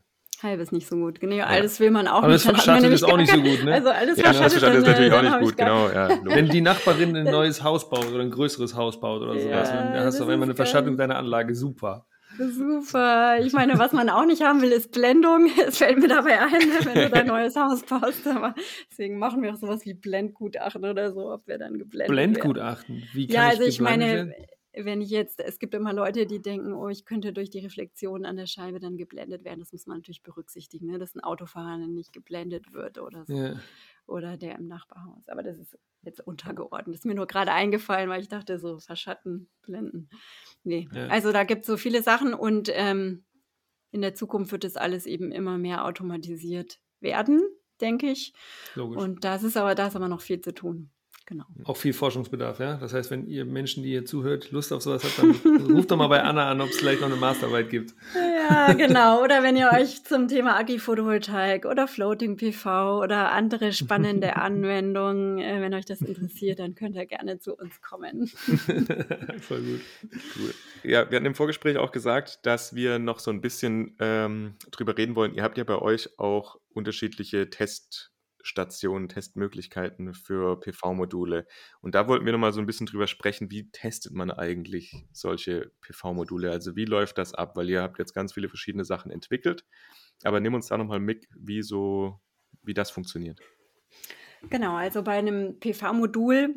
Halb ist nicht so gut. Genau, ja. alles will man auch aber nicht. Aber das verschattet ist auch nicht so gut, ne? Also alles ja, verschattet, verschattet ist natürlich auch nicht gut, genau. Ja, wenn die Nachbarin ein neues Haus baut oder ein größeres Haus baut oder sowas, dann hast du auf einmal eine Verschattung deiner Anlage, super. Super. Ich meine, was man auch nicht haben will, ist Blendung. [laughs] Es fällt mir dabei ein, ne, wenn du dein [laughs] neues Haus baust. Aber deswegen machen wir auch sowas wie Blendgutachten oder so, ob wir dann geblendet Blendgutachten? Werden. Wie kann ja, also ich, ich meine, wenn ich jetzt, es gibt immer Leute, die denken, oh, ich könnte durch die Reflexion an der Scheibe dann geblendet werden. Das muss man natürlich berücksichtigen, ne? dass ein Autofahrer nicht geblendet wird oder so. Ja. Oder der im Nachbarhaus. Aber das ist jetzt untergeordnet. Das ist mir nur gerade eingefallen, weil ich dachte, so verschatten, blenden. Nee. Ja. Also da gibt es so viele Sachen und ähm, in der Zukunft wird das alles eben immer mehr automatisiert werden, denke ich. Logisch. Und das ist aber, da ist aber noch viel zu tun. Genau. Auch viel Forschungsbedarf, ja. Das heißt, wenn ihr Menschen, die hier zuhört, Lust auf sowas habt, dann [laughs] ruft doch mal bei Anna an, ob es vielleicht noch eine Masterarbeit gibt. Ja, [laughs] genau. Oder wenn ihr euch zum Thema Agri-Photovoltaik oder Floating PV oder andere spannende [laughs] Anwendungen, äh, wenn euch das interessiert, dann könnt ihr gerne zu uns kommen. [laughs] Voll gut. Cool. Ja, wir hatten im Vorgespräch auch gesagt, dass wir noch so ein bisschen ähm, drüber reden wollen. Ihr habt ja bei euch auch unterschiedliche Test- Stationen, Testmöglichkeiten für PV-Module. Und da wollten wir nochmal so ein bisschen drüber sprechen, wie testet man eigentlich solche PV-Module? Also wie läuft das ab? Weil ihr habt jetzt ganz viele verschiedene Sachen entwickelt. Aber nimm uns da nochmal mit, wie so, wie das funktioniert. Genau, also bei einem PV-Modul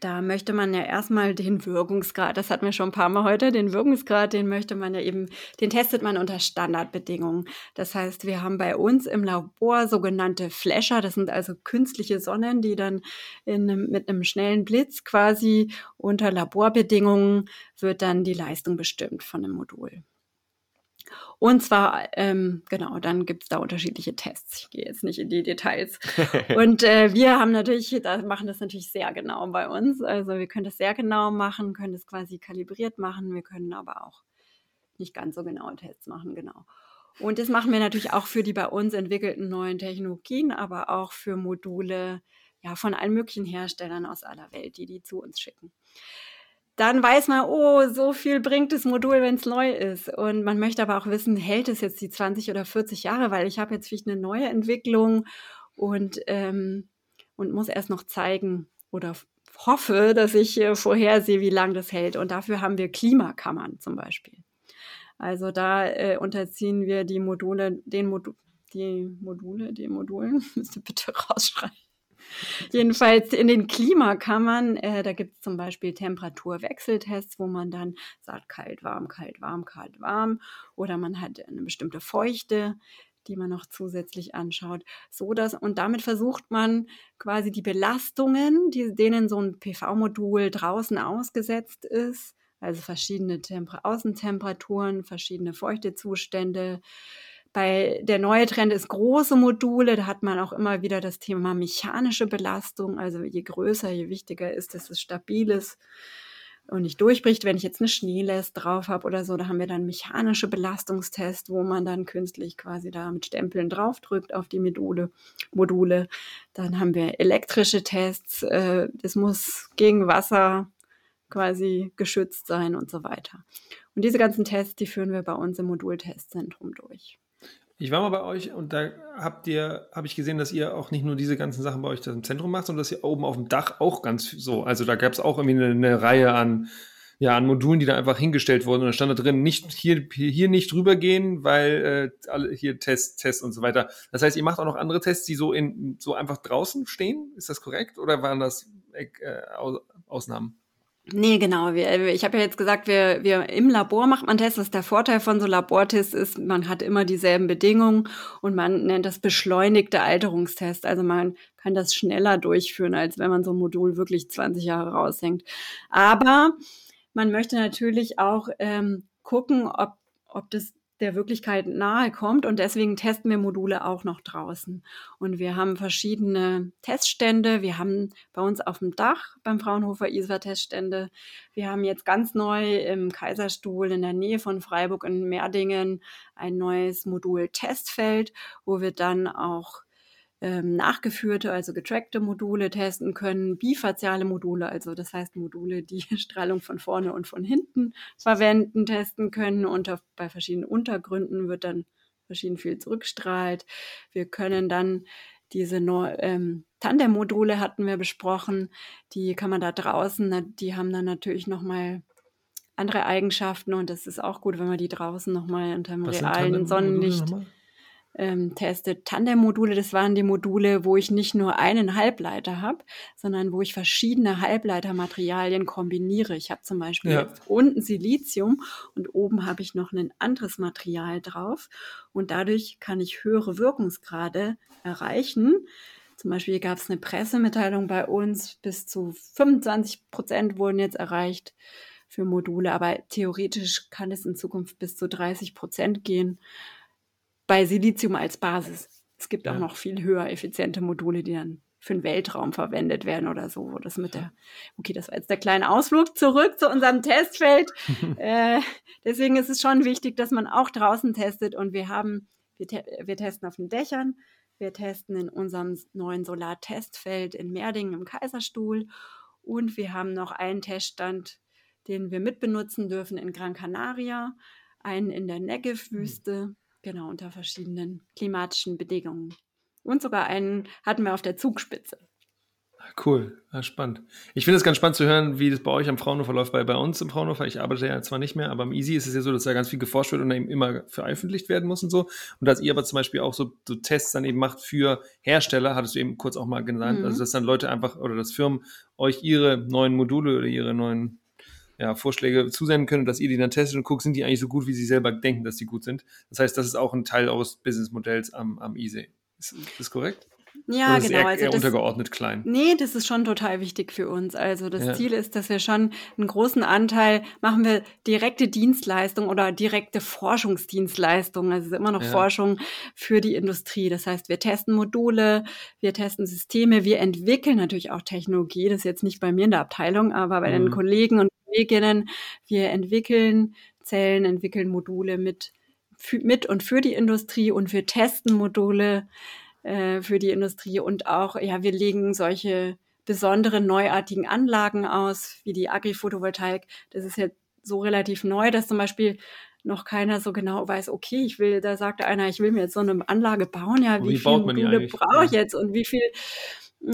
Da möchte man ja erstmal den Wirkungsgrad, das hatten wir schon ein paar Mal heute, den Wirkungsgrad, den möchte man ja eben, den testet man unter Standardbedingungen. Das heißt, wir haben bei uns im Labor sogenannte Flasher, das sind also künstliche Sonnen, die dann in, mit einem schnellen Blitz quasi unter Laborbedingungen wird dann die Leistung bestimmt von einem Modul. Und zwar, ähm, genau, dann gibt es da unterschiedliche Tests. Ich gehe jetzt nicht in die Details. [laughs] und äh, wir haben natürlich, da machen das natürlich sehr genau bei uns. Also wir können das sehr genau machen, können das quasi kalibriert machen. Wir können aber auch nicht ganz so genaue Tests machen, genau. Und das machen wir natürlich auch für die bei uns entwickelten neuen Technologien, aber auch für Module ja, von allen möglichen Herstellern aus aller Welt, die die zu uns schicken dann weiß man, oh, so viel bringt das Modul, wenn es neu ist. Und man möchte aber auch wissen, hält es jetzt die 20 oder 40 Jahre, weil ich habe jetzt vielleicht eine neue Entwicklung und, ähm, und muss erst noch zeigen oder hoffe, dass ich äh, vorhersehe, wie lange das hält. Und dafür haben wir Klimakammern zum Beispiel. Also da äh, unterziehen wir die Module, den Modul, die Module, die Modulen, [laughs] müsst bitte rausschreiben Jedenfalls in den Klimakammern, äh, da gibt es zum Beispiel Temperaturwechseltests, wo man dann sagt, kalt, warm, kalt, warm, kalt, warm. Oder man hat eine bestimmte Feuchte, die man noch zusätzlich anschaut. So dass, und damit versucht man quasi die Belastungen, die, denen so ein PV-Modul draußen ausgesetzt ist, also verschiedene Temper Außentemperaturen, verschiedene Feuchtezustände, bei der neue Trend ist große Module. Da hat man auch immer wieder das Thema mechanische Belastung. Also je größer, je wichtiger ist, dass es stabil ist und nicht durchbricht. Wenn ich jetzt eine Schneelast drauf habe oder so, da haben wir dann mechanische Belastungstest, wo man dann künstlich quasi da mit Stempeln draufdrückt auf die Module. Module. Dann haben wir elektrische Tests. Äh, das muss gegen Wasser quasi geschützt sein und so weiter. Und diese ganzen Tests, die führen wir bei uns im Modultestzentrum durch. Ich war mal bei euch und da habt ihr, habe ich gesehen, dass ihr auch nicht nur diese ganzen Sachen bei euch im Zentrum macht, sondern dass ihr oben auf dem Dach auch ganz so, also da gab es auch irgendwie eine, eine, Reihe an, ja, an Modulen, die da einfach hingestellt wurden und da stand da drin, nicht hier, hier nicht rübergehen, weil äh, alle hier Tests, Tests und so weiter. Das heißt, ihr macht auch noch andere Tests, die so in so einfach draußen stehen, ist das korrekt? Oder waren das äh, Ausnahmen? Nee, genau. Wir, ich habe ja jetzt gesagt, wir, wir im Labor macht man Tests. Was der Vorteil von so Labortests ist, man hat immer dieselben Bedingungen und man nennt das beschleunigte Alterungstest. Also man kann das schneller durchführen, als wenn man so ein Modul wirklich 20 Jahre raushängt. Aber man möchte natürlich auch ähm, gucken, ob, ob das der Wirklichkeit nahe kommt. Und deswegen testen wir Module auch noch draußen. Und wir haben verschiedene Teststände. Wir haben bei uns auf dem Dach beim Fraunhofer ISWA Teststände. Wir haben jetzt ganz neu im Kaiserstuhl in der Nähe von Freiburg in Merdingen ein neues Modul Testfeld, wo wir dann auch ähm, nachgeführte, also getrackte Module testen können, bifaziale Module, also das heißt Module, die [laughs] Strahlung von vorne und von hinten verwenden, testen können. Und auf, bei verschiedenen Untergründen wird dann verschieden viel zurückstrahlt. Wir können dann diese ähm, Tandem-Module hatten wir besprochen, die kann man da draußen, die haben dann natürlich nochmal andere Eigenschaften und das ist auch gut, wenn man die draußen nochmal unter dem realen Sonnenlicht ähm, testet. Tandem-Module, das waren die Module, wo ich nicht nur einen Halbleiter habe, sondern wo ich verschiedene Halbleitermaterialien kombiniere. Ich habe zum Beispiel ja. unten Silizium und oben habe ich noch ein anderes Material drauf und dadurch kann ich höhere Wirkungsgrade erreichen. Zum Beispiel gab es eine Pressemitteilung bei uns, bis zu 25 Prozent wurden jetzt erreicht für Module, aber theoretisch kann es in Zukunft bis zu 30 Prozent gehen bei Silizium als Basis. Es gibt ja. auch noch viel höher effiziente Module, die dann für den Weltraum verwendet werden oder so. Wo das mit der, okay, das war jetzt der kleine Ausflug zurück zu unserem Testfeld. [laughs] äh, deswegen ist es schon wichtig, dass man auch draußen testet und wir haben, wir, te wir testen auf den Dächern, wir testen in unserem neuen Solartestfeld in Merdingen im Kaiserstuhl und wir haben noch einen Teststand, den wir mitbenutzen dürfen in Gran Canaria, einen in der Negev-Wüste. Mhm Genau, unter verschiedenen klimatischen Bedingungen. Und sogar einen hatten wir auf der Zugspitze. Cool, ja, spannend. Ich finde es ganz spannend zu hören, wie das bei euch am Fraunhofer läuft. Bei, bei uns im Fraunhofer, ich arbeite ja zwar nicht mehr, aber im Easy ist es ja so, dass da ganz viel geforscht wird und eben immer veröffentlicht werden muss und so. Und dass ihr aber zum Beispiel auch so, so Tests dann eben macht für Hersteller, hattest du eben kurz auch mal genannt, mhm. also dass dann Leute einfach oder dass Firmen euch ihre neuen Module oder ihre neuen ja, Vorschläge zusenden können, dass ihr die dann testet und guckt, sind die eigentlich so gut, wie sie selber denken, dass die gut sind. Das heißt, das ist auch ein Teil eures Businessmodells am, am Easy. Ist das korrekt? Ja, Oder genau. Eher, also eher das, untergeordnet klein. Nee, das ist schon total wichtig für uns. Also das ja. Ziel ist, dass wir schon einen großen Anteil machen wir direkte Dienstleistung oder direkte Forschungsdienstleistungen. Also es ist immer noch ja. Forschung für die Industrie. Das heißt, wir testen Module, wir testen Systeme, wir entwickeln natürlich auch Technologie. Das ist jetzt nicht bei mir in der Abteilung, aber bei mhm. den Kollegen und Kolleginnen. Wir entwickeln Zellen, entwickeln Module mit, mit und für die Industrie und wir testen Module äh, für die Industrie. Und auch, ja, wir legen solche besonderen neuartigen Anlagen aus, wie die Agri-Photovoltaik. Das ist jetzt so relativ neu, dass zum Beispiel noch keiner so genau weiß, okay, ich will, da sagte einer, ich will mir jetzt so eine Anlage bauen, ja, wie, wie viele Module brauche ich jetzt? Und wie viel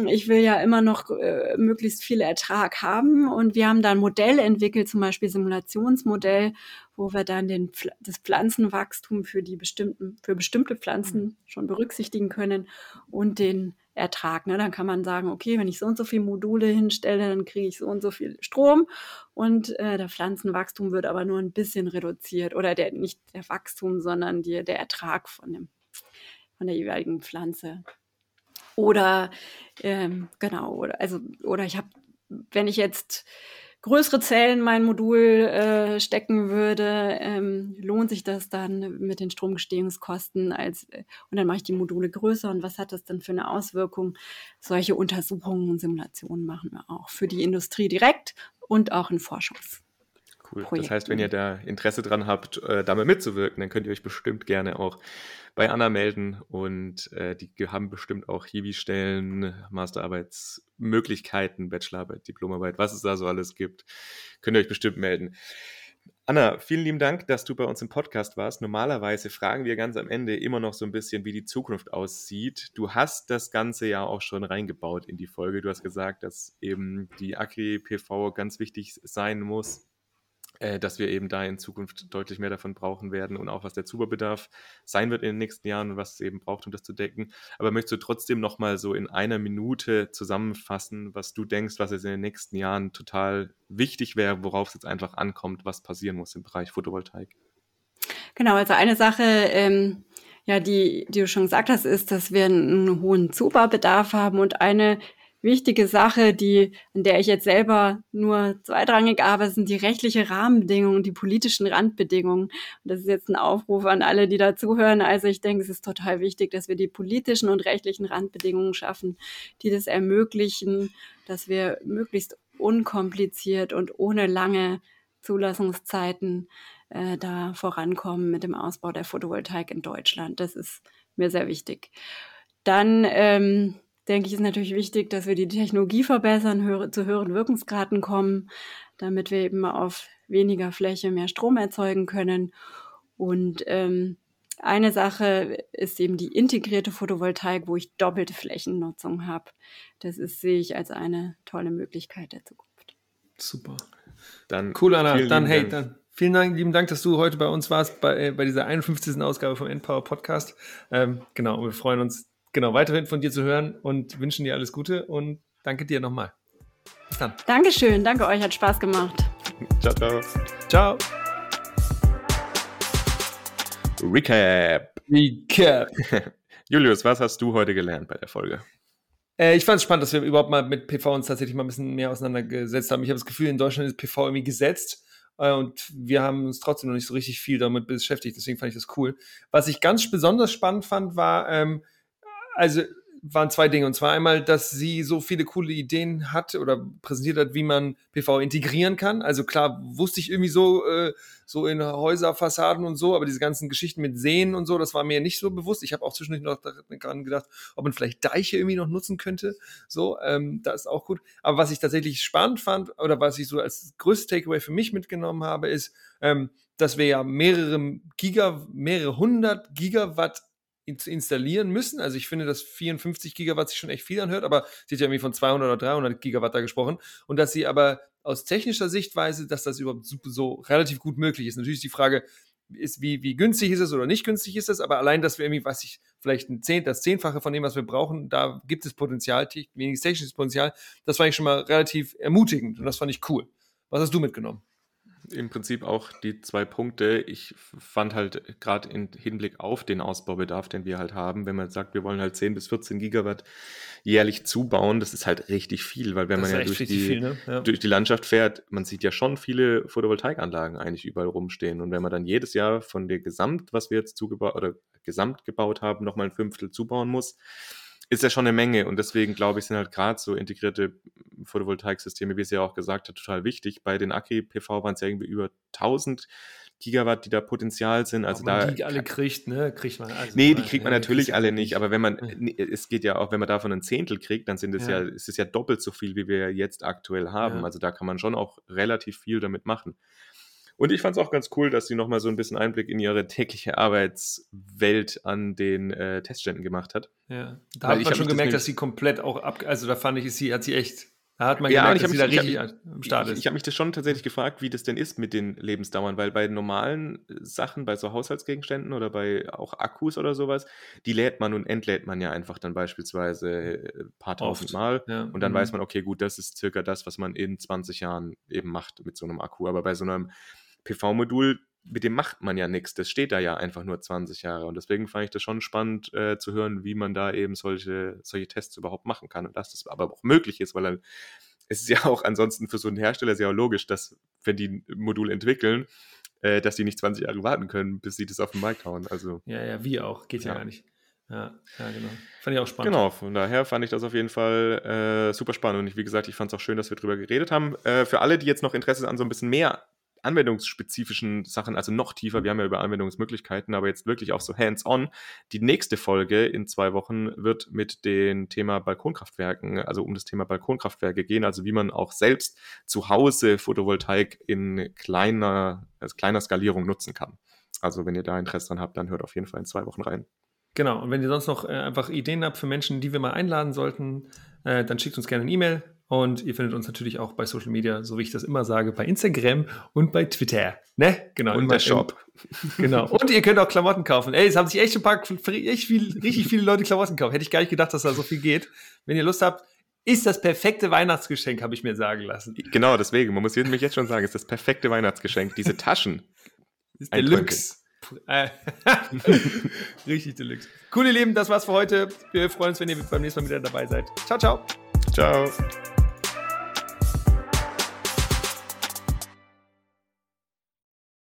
ich will ja immer noch äh, möglichst viel Ertrag haben. Und wir haben da ein Modell entwickelt, zum Beispiel Simulationsmodell, wo wir dann den, das Pflanzenwachstum für die bestimmten, für bestimmte Pflanzen mhm. schon berücksichtigen können und den Ertrag. Ne? Dann kann man sagen, okay, wenn ich so und so viele Module hinstelle, dann kriege ich so und so viel Strom und äh, der Pflanzenwachstum wird aber nur ein bisschen reduziert oder der nicht der Wachstum, sondern die, der Ertrag von dem von der jeweiligen Pflanze. Oder ähm, genau, oder, also, oder ich habe, wenn ich jetzt größere Zellen in mein Modul äh, stecken würde, ähm, lohnt sich das dann mit den Stromgestehungskosten als äh, und dann mache ich die Module größer und was hat das dann für eine Auswirkung? Solche Untersuchungen und Simulationen machen wir auch für die Industrie direkt und auch in Forschungs. Cool. Projekten. Das heißt, wenn ihr da Interesse dran habt, äh, damit mitzuwirken, dann könnt ihr euch bestimmt gerne auch bei Anna melden und äh, die haben bestimmt auch Hiwi-Stellen, Masterarbeitsmöglichkeiten, Bachelorarbeit, Diplomarbeit, was es da so alles gibt. Könnt ihr euch bestimmt melden. Anna, vielen lieben Dank, dass du bei uns im Podcast warst. Normalerweise fragen wir ganz am Ende immer noch so ein bisschen, wie die Zukunft aussieht. Du hast das Ganze ja auch schon reingebaut in die Folge. Du hast gesagt, dass eben die Agri-PV ganz wichtig sein muss äh, dass wir eben da in Zukunft deutlich mehr davon brauchen werden und auch was der Zuberbedarf sein wird in den nächsten Jahren und was es eben braucht, um das zu decken. Aber möchtest du trotzdem nochmal so in einer Minute zusammenfassen, was du denkst, was jetzt in den nächsten Jahren total wichtig wäre, worauf es jetzt einfach ankommt, was passieren muss im Bereich Photovoltaik? Genau, also eine Sache, ähm, ja, die, die du schon gesagt hast, ist, dass wir einen hohen Zubaubedarf haben und eine wichtige Sache, die, an der ich jetzt selber nur zweitrangig arbeite, sind die rechtliche Rahmenbedingungen, die politischen Randbedingungen. Und das ist jetzt ein Aufruf an alle, die da zuhören. Also ich denke, es ist total wichtig, dass wir die politischen und rechtlichen Randbedingungen schaffen, die das ermöglichen, dass wir möglichst unkompliziert und ohne lange Zulassungszeiten äh, da vorankommen mit dem Ausbau der Photovoltaik in Deutschland. Das ist mir sehr wichtig. Dann ähm, denke ich, ist natürlich wichtig, dass wir die Technologie verbessern, höhere, zu höheren Wirkungsgraden kommen, damit wir eben auf weniger Fläche mehr Strom erzeugen können. Und ähm, eine Sache ist eben die integrierte Photovoltaik, wo ich doppelte Flächennutzung habe. Das ist, sehe ich als eine tolle Möglichkeit der Zukunft. Super. Dann cool, Anna. Dann, hey, dann vielen Dank, lieben Dank, dass du heute bei uns warst, bei, äh, bei dieser 51. Ausgabe vom Endpower Podcast. Ähm, genau, wir freuen uns genau, weiterhin von dir zu hören und wünschen dir alles Gute und danke dir nochmal. Bis dann. Dankeschön, danke euch, hat Spaß gemacht. Ciao, ciao. Ciao. Recap. Recap. [laughs] Julius, was hast du heute gelernt bei der Folge? Äh, ich fand es spannend, dass wir überhaupt mal mit PV uns tatsächlich mal ein bisschen mehr auseinandergesetzt haben. Ich habe das Gefühl, in Deutschland ist PV irgendwie gesetzt äh, und wir haben uns trotzdem noch nicht so richtig viel damit beschäftigt. Deswegen fand ich das cool. Was ich ganz besonders spannend fand, war, ähm, also waren zwei Dinge. Und zwar einmal, dass sie so viele coole Ideen hat oder präsentiert hat, wie man PV integrieren kann. Also klar, wusste ich irgendwie so, äh, so in Häuserfassaden und so, aber diese ganzen Geschichten mit Seen und so, das war mir nicht so bewusst. Ich habe auch zwischendurch noch daran gedacht, ob man vielleicht Deiche irgendwie noch nutzen könnte. So, ähm, das ist auch gut. Aber was ich tatsächlich spannend fand oder was ich so als größtes Takeaway für mich mitgenommen habe, ist, ähm, dass wir ja mehrere Giga, mehrere hundert Gigawatt installieren müssen. Also ich finde, dass 54 Gigawatt sich schon echt viel anhört, aber sie hat ja irgendwie von 200 oder 300 Gigawatt da gesprochen und dass sie aber aus technischer Sichtweise, dass das überhaupt so, so relativ gut möglich ist. Natürlich ist die Frage, ist, wie, wie günstig ist es oder nicht günstig ist es, aber allein, dass wir irgendwie, was ich, vielleicht ein Zehnt, das Zehnfache von dem, was wir brauchen, da gibt es Potenzial, weniges technisches Potenzial. Das fand ich schon mal relativ ermutigend und das fand ich cool. Was hast du mitgenommen? Im Prinzip auch die zwei Punkte. Ich fand halt gerade im Hinblick auf den Ausbaubedarf, den wir halt haben, wenn man sagt, wir wollen halt 10 bis 14 Gigawatt jährlich zubauen, das ist halt richtig viel, weil wenn das man ja, durch die, viel, ne? ja durch die Landschaft fährt, man sieht ja schon viele Photovoltaikanlagen eigentlich überall rumstehen. Und wenn man dann jedes Jahr von der Gesamt, was wir jetzt zugebaut oder gesamt gebaut haben, nochmal ein Fünftel zubauen muss, ist ja schon eine Menge und deswegen glaube ich, sind halt gerade so integrierte Photovoltaiksysteme, wie es ja auch gesagt hat, total wichtig. Bei den Aki-PV waren es ja irgendwie über 1000 Gigawatt, die da Potenzial sind. Also man da die alle kriegt, ne? Kriegt man also Nee, die kriegt man ja, natürlich alle nicht, aber wenn man es geht ja auch, wenn man davon ein Zehntel kriegt, dann sind es ja, ja es ist ja doppelt so viel, wie wir jetzt aktuell haben. Ja. Also da kann man schon auch relativ viel damit machen. Und ich fand es auch ganz cool, dass sie nochmal so ein bisschen Einblick in ihre tägliche Arbeitswelt an den äh, Testständen gemacht hat. Ja, da Weil hat man schon gemerkt, das dass sie komplett auch ab, also da fand ich, sie hat sie echt da hat man ja, gemerkt, dass sie da richtig am Start ist. Ich, ich habe mich das schon tatsächlich gefragt, wie das denn ist mit den Lebensdauern, weil bei normalen Sachen, bei so Haushaltsgegenständen oder bei auch Akkus oder sowas, die lädt man und entlädt man ja einfach dann beispielsweise ein äh, paar tausend Mal ja. und dann mhm. weiß man, okay, gut, das ist circa das, was man in 20 Jahren eben macht mit so einem Akku. Aber bei so einem PV-Modul, mit dem macht man ja nichts. Das steht da ja einfach nur 20 Jahre. Und deswegen fand ich das schon spannend äh, zu hören, wie man da eben solche, solche Tests überhaupt machen kann. Und dass das aber auch möglich ist, weil dann es ist ja auch ansonsten für so einen Hersteller sehr logisch, dass, wenn die ein Modul entwickeln, äh, dass die nicht 20 Jahre warten können, bis sie das auf den Markt hauen. Also, ja, ja, wie auch. Geht ja, ja gar nicht. Ja, ja, genau. Fand ich auch spannend. Genau, von daher fand ich das auf jeden Fall äh, super spannend. Und ich, wie gesagt, ich fand es auch schön, dass wir drüber geredet haben. Äh, für alle, die jetzt noch Interesse an so ein bisschen mehr anwendungsspezifischen Sachen, also noch tiefer, wir haben ja über Anwendungsmöglichkeiten, aber jetzt wirklich auch so hands-on. Die nächste Folge in zwei Wochen wird mit dem Thema Balkonkraftwerken, also um das Thema Balkonkraftwerke gehen, also wie man auch selbst zu Hause Photovoltaik in kleiner, also kleiner Skalierung nutzen kann. Also wenn ihr da Interesse dran habt, dann hört auf jeden Fall in zwei Wochen rein. Genau, und wenn ihr sonst noch äh, einfach Ideen habt für Menschen, die wir mal einladen sollten, äh, dann schickt uns gerne eine E-Mail und ihr findet uns natürlich auch bei Social Media, so wie ich das immer sage, bei Instagram und bei Twitter. Ne? Genau. Und der Shop. [laughs] genau. Und ihr könnt auch Klamotten kaufen. Ey, es haben sich echt ein paar, echt viel, richtig viele Leute Klamotten gekauft. Hätte ich gar nicht gedacht, dass da so viel geht. Wenn ihr Lust habt, ist das perfekte Weihnachtsgeschenk, habe ich mir sagen lassen. Genau, deswegen. Man muss nämlich jetzt schon sagen, ist das perfekte Weihnachtsgeschenk. Diese Taschen. [laughs] ist Deluxe. [laughs] Richtig Deluxe. Cool, ihr Lieben, das war's für heute. Wir freuen uns, wenn ihr beim nächsten Mal wieder dabei seid. Ciao, ciao. Ciao.